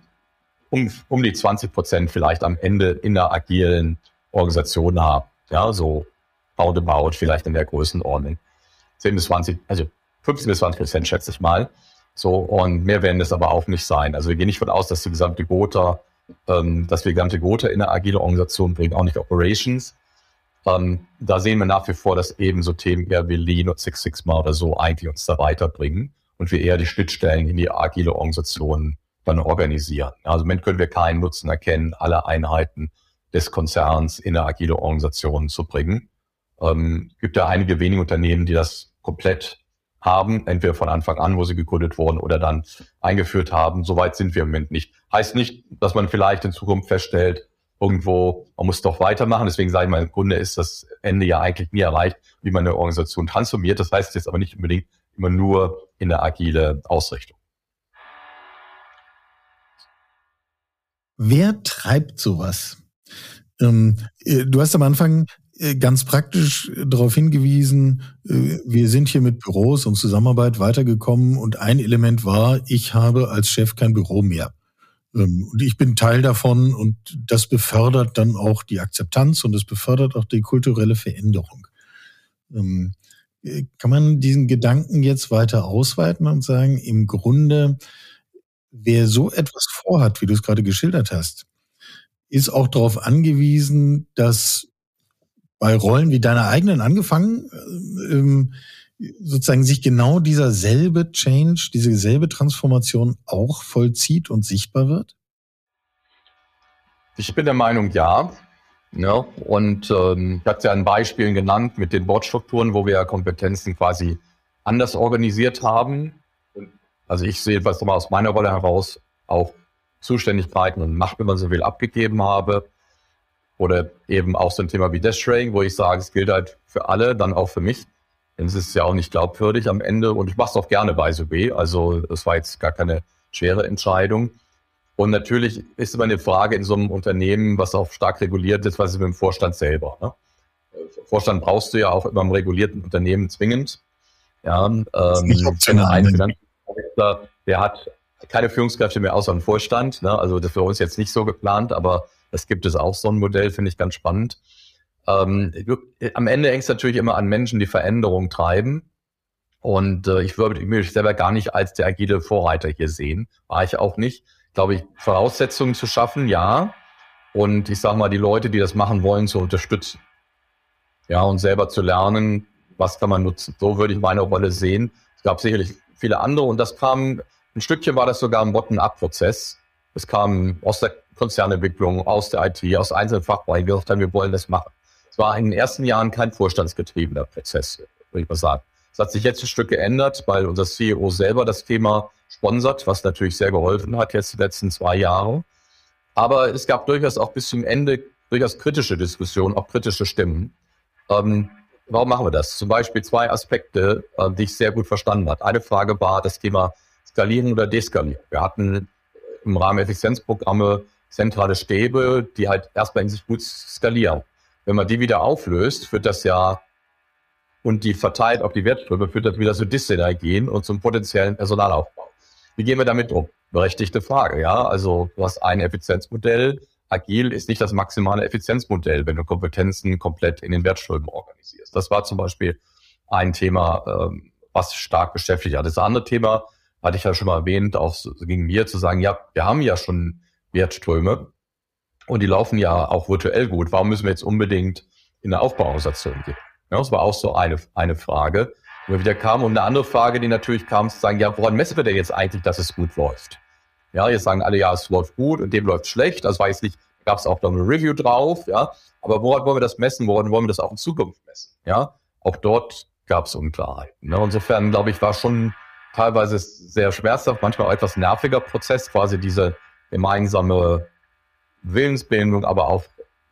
um, um die 20 Prozent vielleicht am Ende in der agilen Organisation haben. Ja, so roundabout vielleicht in der Größenordnung. 10 bis 20, also 15 bis 20 Prozent schätze ich mal. So, und mehr werden es aber auch nicht sein. Also wir gehen nicht von aus, dass die gesamte Gotha, ähm, dass wir gesamte Gotha in eine agile Organisation bringen, auch nicht Operations. Ähm, da sehen wir nach wie vor, dass eben so Themen eher wie Lean und Six Sigma oder so eigentlich uns da weiterbringen und wir eher die Schnittstellen in die agile Organisation dann organisieren. Also im Moment können wir keinen Nutzen erkennen, alle Einheiten des Konzerns in eine agile Organisation zu bringen. Ähm, gibt ja einige wenige Unternehmen, die das komplett haben, entweder von Anfang an, wo sie gegründet wurden oder dann eingeführt haben. Soweit sind wir im Moment nicht. Heißt nicht, dass man vielleicht in Zukunft feststellt, irgendwo, man muss doch weitermachen. Deswegen sage ich mal, im Grunde ist das Ende ja eigentlich nie erreicht, wie man eine Organisation transformiert. Das heißt jetzt aber nicht unbedingt immer nur in der agile Ausrichtung. Wer treibt sowas? Ähm, äh, du hast am Anfang ganz praktisch darauf hingewiesen, äh, wir sind hier mit Büros und Zusammenarbeit weitergekommen und ein Element war, ich habe als Chef kein Büro mehr. Ähm, und ich bin Teil davon und das befördert dann auch die Akzeptanz und das befördert auch die kulturelle Veränderung. Ähm, kann man diesen Gedanken jetzt weiter ausweiten und sagen, im Grunde wer so etwas vorhat, wie du es gerade geschildert hast, ist auch darauf angewiesen, dass bei Rollen wie deiner eigenen angefangen, äh, ähm, sozusagen sich genau dieser selbe Change, diese selbe Transformation auch vollzieht und sichtbar wird? Ich bin der Meinung, ja. ja und ähm, ich hatte ja ein Beispiel genannt mit den Bordstrukturen, wo wir Kompetenzen quasi anders organisiert haben. Also ich sehe was aus meiner Rolle heraus auch Zuständigkeiten und Macht, wenn man so will, abgegeben habe. Oder eben auch so ein Thema wie Death Trading, wo ich sage, es gilt halt für alle, dann auch für mich. Denn es ist ja auch nicht glaubwürdig am Ende. Und ich mache es auch gerne bei SOB. Also es war jetzt gar keine schwere Entscheidung. Und natürlich ist immer eine Frage in so einem Unternehmen, was auch stark reguliert ist, was ist mit dem Vorstand selber. Ne? Vorstand brauchst du ja auch immer im regulierten Unternehmen zwingend. Ja, ähm, ein der hat keine Führungskräfte mehr außer dem Vorstand. Ne? Also das ist für uns jetzt nicht so geplant, aber es gibt es auch so ein Modell, finde ich ganz spannend. Ähm, am Ende hängt es natürlich immer an Menschen, die Veränderung treiben. Und äh, ich würde mich selber gar nicht als der agile Vorreiter hier sehen. War ich auch nicht. Glaube ich, Voraussetzungen zu schaffen, ja. Und ich sage mal, die Leute, die das machen wollen, zu unterstützen. Ja, und selber zu lernen, was kann man nutzen. So würde ich meine Rolle sehen. Es gab sicherlich viele andere und das kam, ein Stückchen war das sogar ein Bottom-up-Prozess. Es kam aus der Konzernentwicklung, aus der IT, aus einzelnen Fachbereichen, gesagt haben, wir wollen das machen. Es war in den ersten Jahren kein vorstandsgetriebener Prozess, würde ich mal sagen. Es hat sich jetzt ein Stück geändert, weil unser CEO selber das Thema sponsert, was natürlich sehr geholfen hat jetzt die letzten zwei Jahre. Aber es gab durchaus auch bis zum Ende durchaus kritische Diskussionen, auch kritische Stimmen. Ähm, warum machen wir das? Zum Beispiel zwei Aspekte, äh, die ich sehr gut verstanden habe. Eine Frage war das Thema Skalieren oder Deskalieren. Wir hatten im Rahmen Effizienzprogramme zentrale Stäbe, die halt erstmal in sich gut skalieren. Wenn man die wieder auflöst, führt das ja und die verteilt auf die Wertströme, führt das wieder zu Dissynergien und zum potenziellen Personalaufbau. Wie gehen wir damit um? Berechtigte Frage, ja. Also du hast ein Effizienzmodell. Agil ist nicht das maximale Effizienzmodell, wenn du Kompetenzen komplett in den Wertströmen organisierst. Das war zum Beispiel ein Thema, ähm, was stark beschäftigt hat. Das andere Thema hatte ich ja schon mal erwähnt, auch gegen mir zu sagen, ja, wir haben ja schon Wertströme und die laufen ja auch virtuell gut. Warum müssen wir jetzt unbedingt in eine Aufbauorganisation gehen? Ja, das war auch so eine, eine Frage, wo wir wieder kamen. Und eine andere Frage, die natürlich kam, zu sagen, ja, woran messen wir denn jetzt eigentlich, dass es gut läuft? Ja, jetzt sagen alle, ja, es läuft gut und dem läuft schlecht. Das weiß nicht, gab es auch noch eine Review drauf, ja. Aber woran wollen wir das messen? Woran wollen wir das auch in Zukunft messen? Ja, auch dort gab es Unklarheiten. Ne? Insofern, glaube ich, war schon teilweise sehr schmerzhaft, manchmal auch etwas nerviger Prozess, quasi diese gemeinsame Willensbildung, aber auch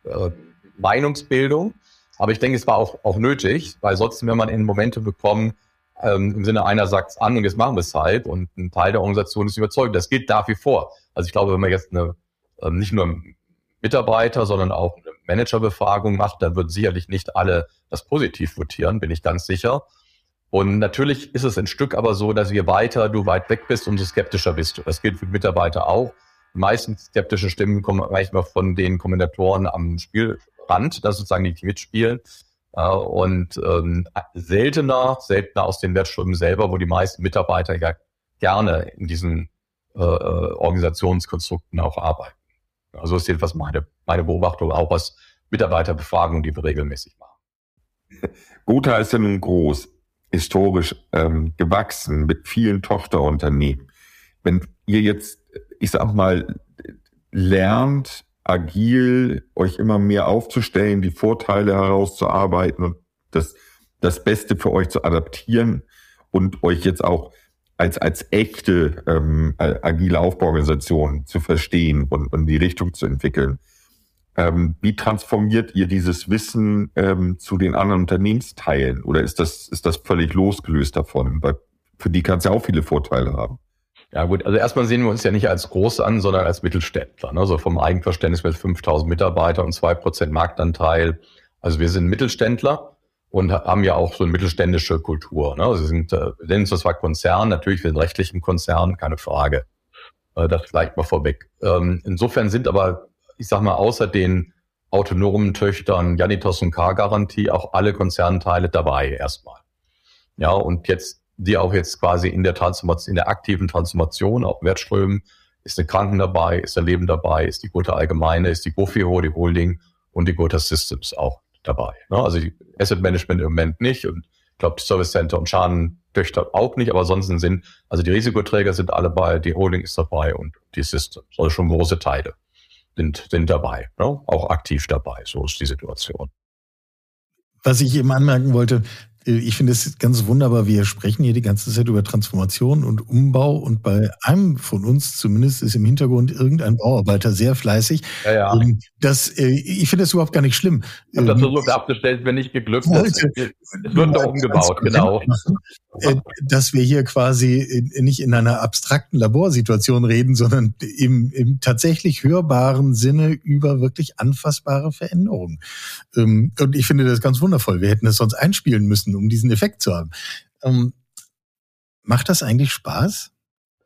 äh, Meinungsbildung. Aber ich denke, es war auch, auch nötig, weil sonst, wenn man in Momente bekommen, ähm, im Sinne einer sagt es an und jetzt machen wir es halt und ein Teil der Organisation ist überzeugt. Das gilt nach wie vor. Also ich glaube, wenn man jetzt eine ähm, nicht nur Mitarbeiter, sondern auch eine Managerbefragung macht, dann würden sicherlich nicht alle das positiv votieren, bin ich ganz sicher. Und natürlich ist es ein Stück aber so, dass je weiter du weit weg bist, umso skeptischer bist du. Das gilt für Mitarbeiter auch. Die meisten skeptischen Stimmen kommen manchmal von den Kommentatoren am Spielrand, dass sozusagen die mitspielen. Äh, und ähm, seltener, seltener aus den Wertströmen selber, wo die meisten Mitarbeiter ja gerne in diesen äh, äh Organisationskonstrukten auch arbeiten. Also ist jedenfalls meine, meine Beobachtung auch aus Mitarbeiterbefragungen, die wir regelmäßig machen. Gotha ist ja nun groß, historisch ähm, gewachsen mit vielen Tochterunternehmen. Wenn ihr jetzt, ich sag mal, lernt, agil euch immer mehr aufzustellen, die Vorteile herauszuarbeiten und das, das Beste für euch zu adaptieren und euch jetzt auch als, als echte ähm, agile Aufbauorganisation zu verstehen und, und die Richtung zu entwickeln. Ähm, wie transformiert ihr dieses Wissen ähm, zu den anderen Unternehmensteilen? Oder ist das, ist das völlig losgelöst davon? Weil für die kann es ja auch viele Vorteile haben. Ja gut, also erstmal sehen wir uns ja nicht als groß an, sondern als Mittelständler. Ne? Also vom Eigenverständnis mit 5000 Mitarbeitern und zwei Prozent Marktanteil. Also wir sind Mittelständler und haben ja auch so eine mittelständische Kultur. Ne? Also wir sind, äh, wir nennen uns zwar Konzern, natürlich wir sind rechtlichen Konzern, keine Frage. Äh, das vielleicht mal vorweg. Ähm, insofern sind aber, ich sag mal, außer den autonomen Töchtern Janitos und K-Garantie auch alle Konzernteile dabei erstmal. Ja, und jetzt, die auch jetzt quasi in der Transformation, in der aktiven Transformation, auch Wertströmen, ist der Kranken dabei, ist der Leben dabei, ist die Gute Allgemeine, ist die Gofio, die Holding und die Gotha Systems auch dabei. Ne? Also die Asset Management im Moment nicht und ich glaube, Service Center und Schadentöchter auch nicht, aber sonst sind, also die Risikoträger sind alle bei, die Holding ist dabei und die Systems, also schon große Teile sind, sind dabei, ne? auch aktiv dabei. So ist die Situation. Was ich eben anmerken wollte, ich finde es ganz wunderbar, wir sprechen hier die ganze Zeit über Transformation und Umbau und bei einem von uns zumindest ist im Hintergrund irgendein Bauarbeiter sehr fleißig. Ja, ja. Ähm, das, äh, ich finde das überhaupt gar nicht schlimm. Ich habe das ähm, versucht abzustellen, wenn nicht geglückt. Es wird doch umgebaut, genau. Dass wir hier quasi nicht in einer abstrakten Laborsituation reden, sondern im, im tatsächlich hörbaren Sinne über wirklich anfassbare Veränderungen. Ähm, und ich finde das ganz wundervoll. Wir hätten es sonst einspielen müssen, um diesen Effekt zu haben. Macht das eigentlich Spaß?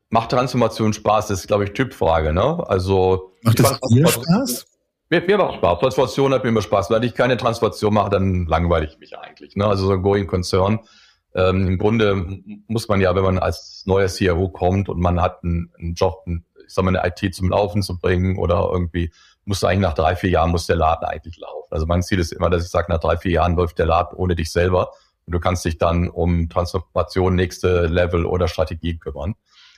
Macht Transformation Spaß? Das ist, glaube ich, Typfrage. Ne? Also macht das dir Spaß? Mir, mir macht Spaß. Transformation hat mir immer Spaß. Wenn ich keine Transformation mache, dann langweile ich mich eigentlich. Ne? Also so ein Going Concern. Ähm, Im Grunde muss man ja, wenn man als neuer CRO kommt und man hat einen, einen Job, einen, ich sag mal, eine IT zum Laufen zu bringen oder irgendwie muss eigentlich nach drei, vier Jahren muss der Laden eigentlich laufen. Also mein Ziel ist immer, dass ich sage, nach drei, vier Jahren läuft der Laden ohne dich selber und du kannst dich dann um Transformation, nächste Level oder Strategie kümmern.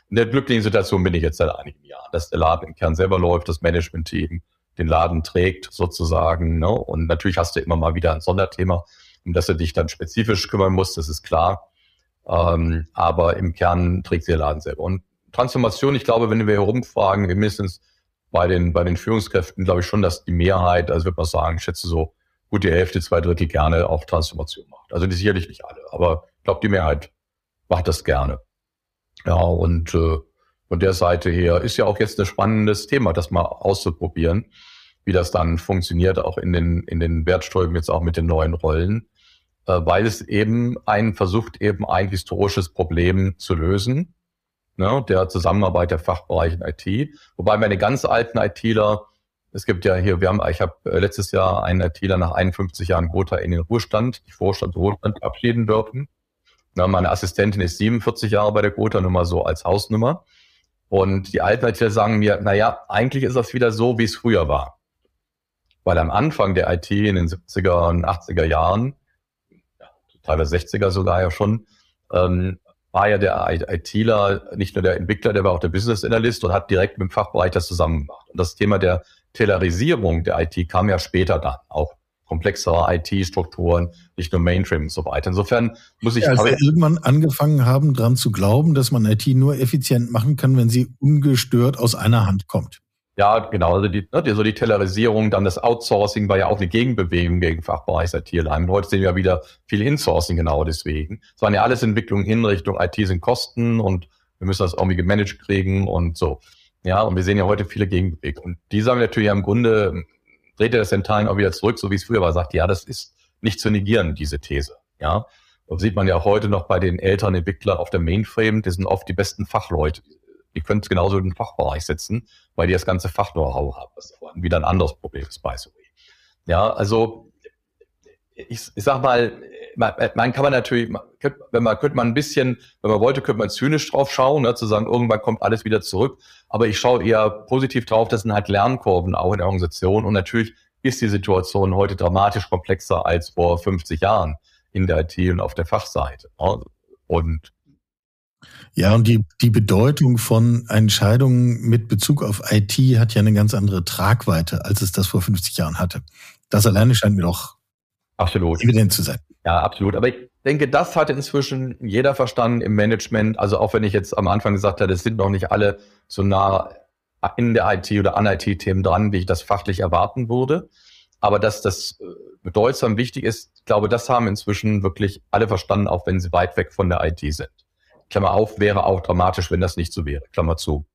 In der glücklichen Situation bin ich jetzt seit einigen Jahren, dass der Laden im Kern selber läuft, das Management-Team den Laden trägt sozusagen. Ne? Und natürlich hast du immer mal wieder ein Sonderthema, um das du dich dann spezifisch kümmern musst, das ist klar. Ähm, aber im Kern trägt der Laden selber. Und Transformation, ich glaube, wenn wir hier rumfragen, mindestens bei den, bei den Führungskräften, glaube ich schon, dass die Mehrheit, also würde man sagen, ich schätze so gut die Hälfte, zwei Drittel gerne auch Transformation macht. Also die sicherlich nicht alle, aber ich glaube, die Mehrheit macht das gerne. Ja, und äh, von der Seite her ist ja auch jetzt ein spannendes Thema, das mal auszuprobieren, wie das dann funktioniert, auch in den, in den Wertströmen, jetzt auch mit den neuen Rollen, äh, weil es eben ein versucht, eben ein historisches Problem zu lösen, ne, der Zusammenarbeit der Fachbereiche in IT. Wobei meine ganz alten ITler, es gibt ja hier, wir haben, ich habe äh, letztes Jahr einen ITler nach 51 Jahren Gotha in den Ruhestand, die Vorstand Ruhestand verabschieden dürfen. Na, meine Assistentin ist 47 Jahre bei der Gotha, nur mal so als Hausnummer. Und die Alten sagen mir, na ja, eigentlich ist das wieder so, wie es früher war. Weil am Anfang der IT in den 70er und 80er Jahren, ja, teilweise 60er sogar ja schon, ähm, war ja der ITler nicht nur der Entwickler, der war auch der Business Analyst und hat direkt mit dem Fachbereich das zusammen gemacht. Und das Thema der Taylorisierung der IT kam ja später dann, auch komplexere IT-Strukturen, nicht nur Mainframe und so weiter. Insofern muss ich. Ja, als wir irgendwann angefangen haben, dran zu glauben, dass man IT nur effizient machen kann, wenn sie ungestört aus einer Hand kommt. Ja, genau. Also die, ne, so die Tellerisierung, dann das Outsourcing war ja auch eine Gegenbewegung gegen Fachbereich IT allein. Heute sehen wir wieder viel Insourcing genau deswegen. Es waren ja alles Entwicklungen in Richtung IT sind Kosten und wir müssen das irgendwie gemanagt kriegen und so. Ja, und wir sehen ja heute viele Gegenbewegungen. Und die sagen natürlich im Grunde, dreht er das in Teilen auch wieder zurück, so wie es früher war, sagt, ja, das ist nicht zu negieren, diese These. Ja, und sieht man ja heute noch bei den älteren Entwicklern auf der Mainframe, die sind oft die besten Fachleute. Können es genauso in den Fachbereich setzen, weil die das ganze Fach-Know-how haben, was wieder ein anderes Problem ist, by the way. Ja, also ich, ich sag mal, man, man kann man natürlich, wenn man könnte man ein bisschen, wenn man wollte, könnte man zynisch drauf schauen, ne, zu sagen, irgendwann kommt alles wieder zurück. Aber ich schaue eher positiv drauf, das sind halt Lernkurven auch in der Organisation. Und natürlich ist die Situation heute dramatisch komplexer als vor 50 Jahren in der IT und auf der Fachseite. Ne. Und ja, und die, die Bedeutung von Entscheidungen mit Bezug auf IT hat ja eine ganz andere Tragweite, als es das vor 50 Jahren hatte. Das alleine scheint mir doch absolut evident zu sein. Ja, absolut. Aber ich denke, das hat inzwischen jeder verstanden im Management. Also auch wenn ich jetzt am Anfang gesagt habe, es sind noch nicht alle so nah in der IT oder an IT-Themen dran, wie ich das fachlich erwarten würde. Aber dass das äh, bedeutsam wichtig ist, ich glaube, das haben inzwischen wirklich alle verstanden, auch wenn sie weit weg von der IT sind. Klammer auf, wäre auch dramatisch, wenn das nicht so wäre. Klammer zu.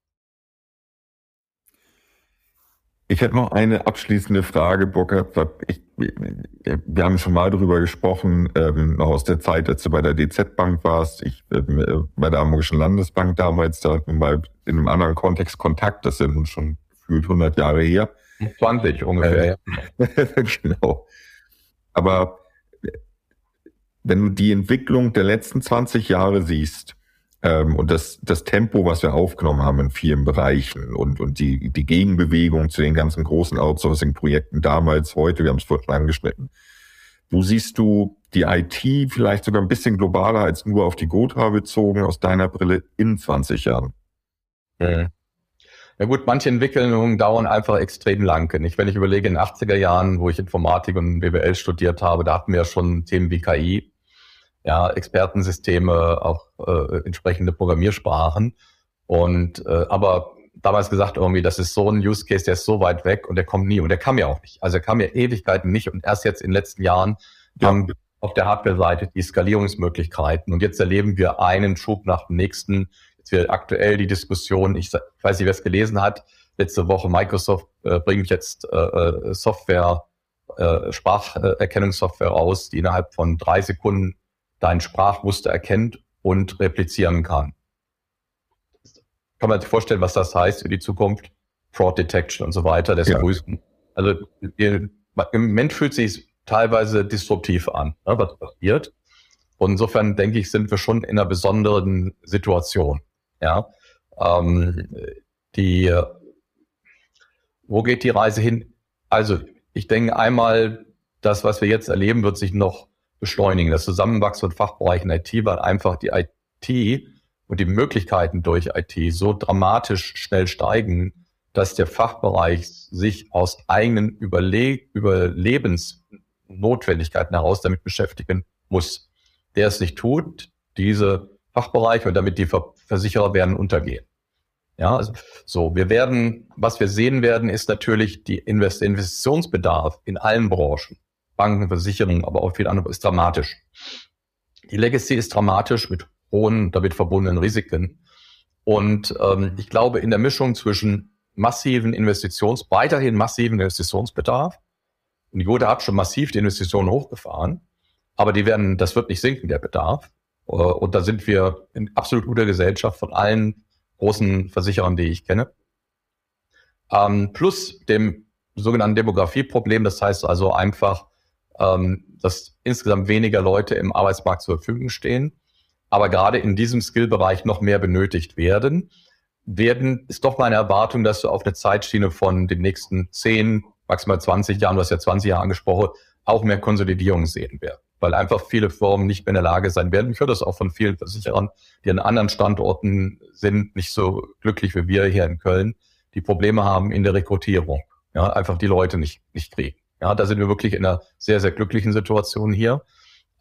Ich hätte noch eine abschließende Frage, Burkhard. Ich, wir haben schon mal darüber gesprochen, ähm, noch aus der Zeit, als du bei der DZ Bank warst. Ich ähm, bei der Hamburgischen Landesbank damals, da hatten wir mal in einem anderen Kontext Kontakt. Das sind nun schon gefühlt 100 Jahre her. 20 ungefähr. Äh, genau. Aber wenn du die Entwicklung der letzten 20 Jahre siehst, und das, das Tempo, was wir aufgenommen haben in vielen Bereichen und, und die, die Gegenbewegung zu den ganzen großen Outsourcing-Projekten damals, heute, wir haben es vorhin angeschnitten. Wo siehst du die IT vielleicht sogar ein bisschen globaler als nur auf die Gotha bezogen aus deiner Brille in 20 Jahren? Ja. Ja gut, manche Entwicklungen dauern einfach extrem lang. Nicht? Wenn ich überlege, in den 80er Jahren, wo ich Informatik und BWL studiert habe, da hatten wir schon Themen wie KI ja, Expertensysteme, auch äh, entsprechende Programmiersprachen. Und äh, aber damals gesagt irgendwie, das ist so ein Use Case, der ist so weit weg und der kommt nie. Und der kam ja auch nicht. Also er kam ja Ewigkeiten nicht und erst jetzt in den letzten Jahren ja. haben auf der Hardware-Seite die Skalierungsmöglichkeiten. Und jetzt erleben wir einen Schub nach dem nächsten. Jetzt wird aktuell die Diskussion, ich, ich weiß nicht, wer es gelesen hat, letzte Woche Microsoft äh, bringt jetzt äh, äh Software, äh, Spracherkennungssoftware raus, die innerhalb von drei Sekunden dein Sprachmuster erkennt und replizieren kann. Kann man sich vorstellen, was das heißt für die Zukunft? Fraud Detection und so weiter, des ja. Größten. Also im Moment fühlt sich teilweise disruptiv an, ne, was passiert. Und insofern denke ich, sind wir schon in einer besonderen Situation. Ja, ähm, die, wo geht die Reise hin? Also ich denke einmal, das, was wir jetzt erleben, wird sich noch beschleunigen. Das Zusammenwachsen von Fachbereichen IT, weil einfach die IT und die Möglichkeiten durch IT so dramatisch schnell steigen, dass der Fachbereich sich aus eigenen Überle Überlebensnotwendigkeiten heraus damit beschäftigen muss. Der es nicht tut, diese Fachbereiche und damit die Versicherer werden untergehen. Ja, also, so, wir werden, was wir sehen werden, ist natürlich die Investitionsbedarf in allen Branchen. Banken, Versicherungen, aber auch viel andere ist dramatisch. Die Legacy ist dramatisch mit hohen, damit verbundenen Risiken. Und ähm, ich glaube, in der Mischung zwischen massiven Investitions, weiterhin massiven Investitionsbedarf, und die Gode hat schon massiv die Investitionen hochgefahren, aber die werden, das wird nicht sinken, der Bedarf. Äh, und da sind wir in absolut guter Gesellschaft von allen großen Versicherern, die ich kenne. Ähm, plus dem sogenannten Demografieproblem, das heißt also einfach, ähm, dass insgesamt weniger Leute im Arbeitsmarkt zur Verfügung stehen, aber gerade in diesem Skillbereich noch mehr benötigt werden, werden, ist doch meine Erwartung, dass du auf eine Zeitschiene von den nächsten 10, maximal 20 Jahren, du hast ja 20 Jahre angesprochen, auch mehr Konsolidierung sehen werden. Weil einfach viele Firmen nicht mehr in der Lage sein werden. Ich höre das auch von vielen Versicherern, die an anderen Standorten sind, nicht so glücklich wie wir hier in Köln, die Probleme haben in der Rekrutierung. Ja, einfach die Leute nicht, nicht kriegen. Ja, da sind wir wirklich in einer sehr, sehr glücklichen Situation hier.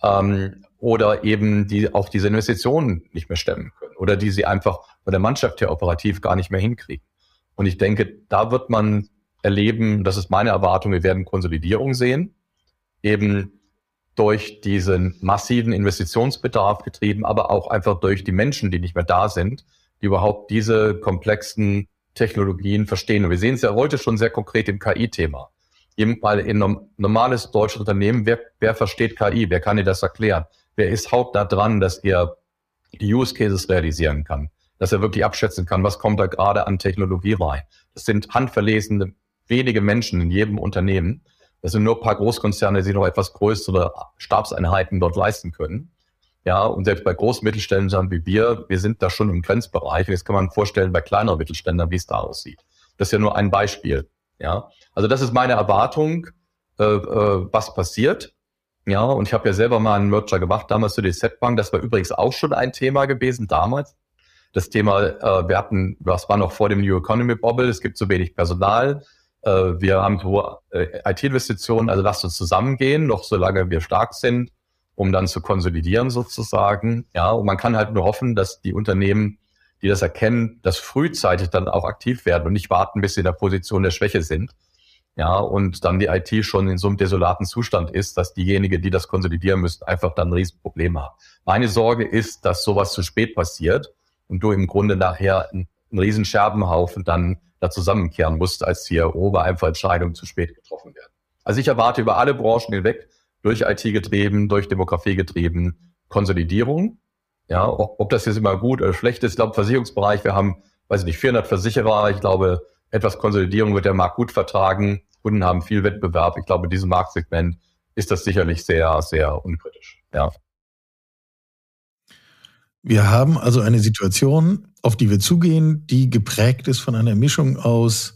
Ähm, oder eben die auch diese Investitionen nicht mehr stemmen können oder die sie einfach von der Mannschaft her operativ gar nicht mehr hinkriegen. Und ich denke, da wird man erleben, das ist meine Erwartung, wir werden Konsolidierung sehen, eben durch diesen massiven Investitionsbedarf getrieben, aber auch einfach durch die Menschen, die nicht mehr da sind, die überhaupt diese komplexen Technologien verstehen. Und wir sehen es ja heute schon sehr konkret im KI-Thema. Eben mal in einem normales deutsches Unternehmen, wer, wer versteht KI? Wer kann dir das erklären? Wer ist hauptnah dran, dass er die Use Cases realisieren kann? Dass er wirklich abschätzen kann, was kommt da gerade an Technologie rein? Das sind handverlesene wenige Menschen in jedem Unternehmen. Das sind nur ein paar Großkonzerne, die noch etwas größere Stabseinheiten dort leisten können. Ja, und selbst bei großen Mittelständlern wie wir, wir sind da schon im Grenzbereich. Und jetzt kann man vorstellen, bei kleineren Mittelständlern, wie es da aussieht. Das ist ja nur ein Beispiel. Ja, also das ist meine Erwartung, äh, äh, was passiert. Ja, und ich habe ja selber mal einen Merger gemacht, damals zu DZ Bank. Das war übrigens auch schon ein Thema gewesen damals. Das Thema, äh, wir hatten, was war noch vor dem New Economy Bubble, es gibt zu wenig Personal. Äh, wir haben hohe äh, IT-Investitionen, also lasst uns zusammengehen, noch solange wir stark sind um dann zu konsolidieren sozusagen. Ja, und man kann halt nur hoffen, dass die Unternehmen, die das erkennen, das frühzeitig dann auch aktiv werden und nicht warten, bis sie in der Position der Schwäche sind. Ja, und dann die IT schon in so einem desolaten Zustand ist, dass diejenigen, die das konsolidieren müssen, einfach dann ein Riesenproblem haben. Meine Sorge ist, dass sowas zu spät passiert und du im Grunde nachher einen, einen riesen Scherbenhaufen dann da zusammenkehren musst als CRO, weil einfach Entscheidungen zu spät getroffen werden. Also ich erwarte über alle Branchen hinweg, durch IT getrieben, durch Demografie getrieben, Konsolidierung. Ja, ob das jetzt immer gut oder schlecht ist, ich glaube, Versicherungsbereich, wir haben, weiß ich nicht, 400 Versicherer. Ich glaube, etwas Konsolidierung wird der Markt gut vertragen. Kunden haben viel Wettbewerb. Ich glaube, in diesem Marktsegment ist das sicherlich sehr, sehr unkritisch. Ja. Wir haben also eine Situation, auf die wir zugehen, die geprägt ist von einer Mischung aus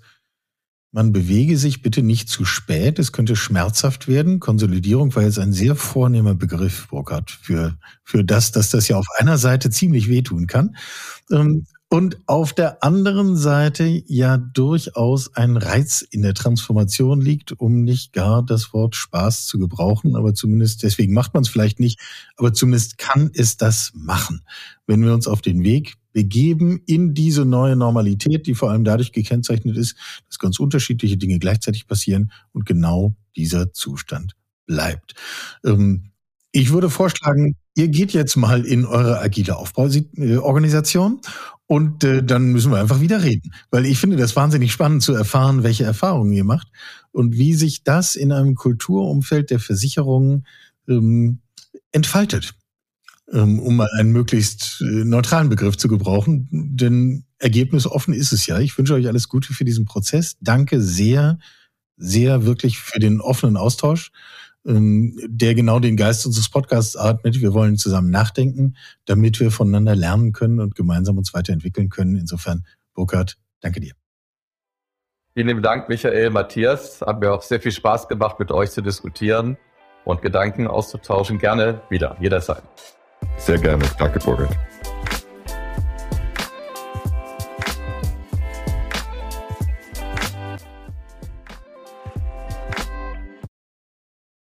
man bewege sich bitte nicht zu spät, es könnte schmerzhaft werden. Konsolidierung war jetzt ein sehr vornehmer Begriff, Burkhard, für, für das, dass das ja auf einer Seite ziemlich wehtun kann. Ähm, und auf der anderen Seite ja durchaus ein Reiz in der Transformation liegt, um nicht gar das Wort Spaß zu gebrauchen, aber zumindest, deswegen macht man es vielleicht nicht, aber zumindest kann es das machen. Wenn wir uns auf den Weg begeben in diese neue Normalität, die vor allem dadurch gekennzeichnet ist, dass ganz unterschiedliche Dinge gleichzeitig passieren und genau dieser Zustand bleibt. Ähm, ich würde vorschlagen, ihr geht jetzt mal in eure agile Aufbauorganisation und äh, dann müssen wir einfach wieder reden. Weil ich finde das wahnsinnig spannend zu erfahren, welche Erfahrungen ihr macht und wie sich das in einem Kulturumfeld der Versicherungen ähm, entfaltet. Ähm, um mal einen möglichst äh, neutralen Begriff zu gebrauchen. Denn ergebnisoffen ist es ja. Ich wünsche euch alles Gute für diesen Prozess. Danke sehr, sehr wirklich für den offenen Austausch. Ähm, der genau den Geist unseres Podcasts atmet. Wir wollen zusammen nachdenken, damit wir voneinander lernen können und gemeinsam uns weiterentwickeln können. Insofern, Burkhard, danke dir. Vielen lieben Dank, Michael, Matthias. Hat mir auch sehr viel Spaß gemacht, mit euch zu diskutieren und Gedanken auszutauschen. Gerne wieder, jederzeit. Sehr gerne. Danke, Burkhard.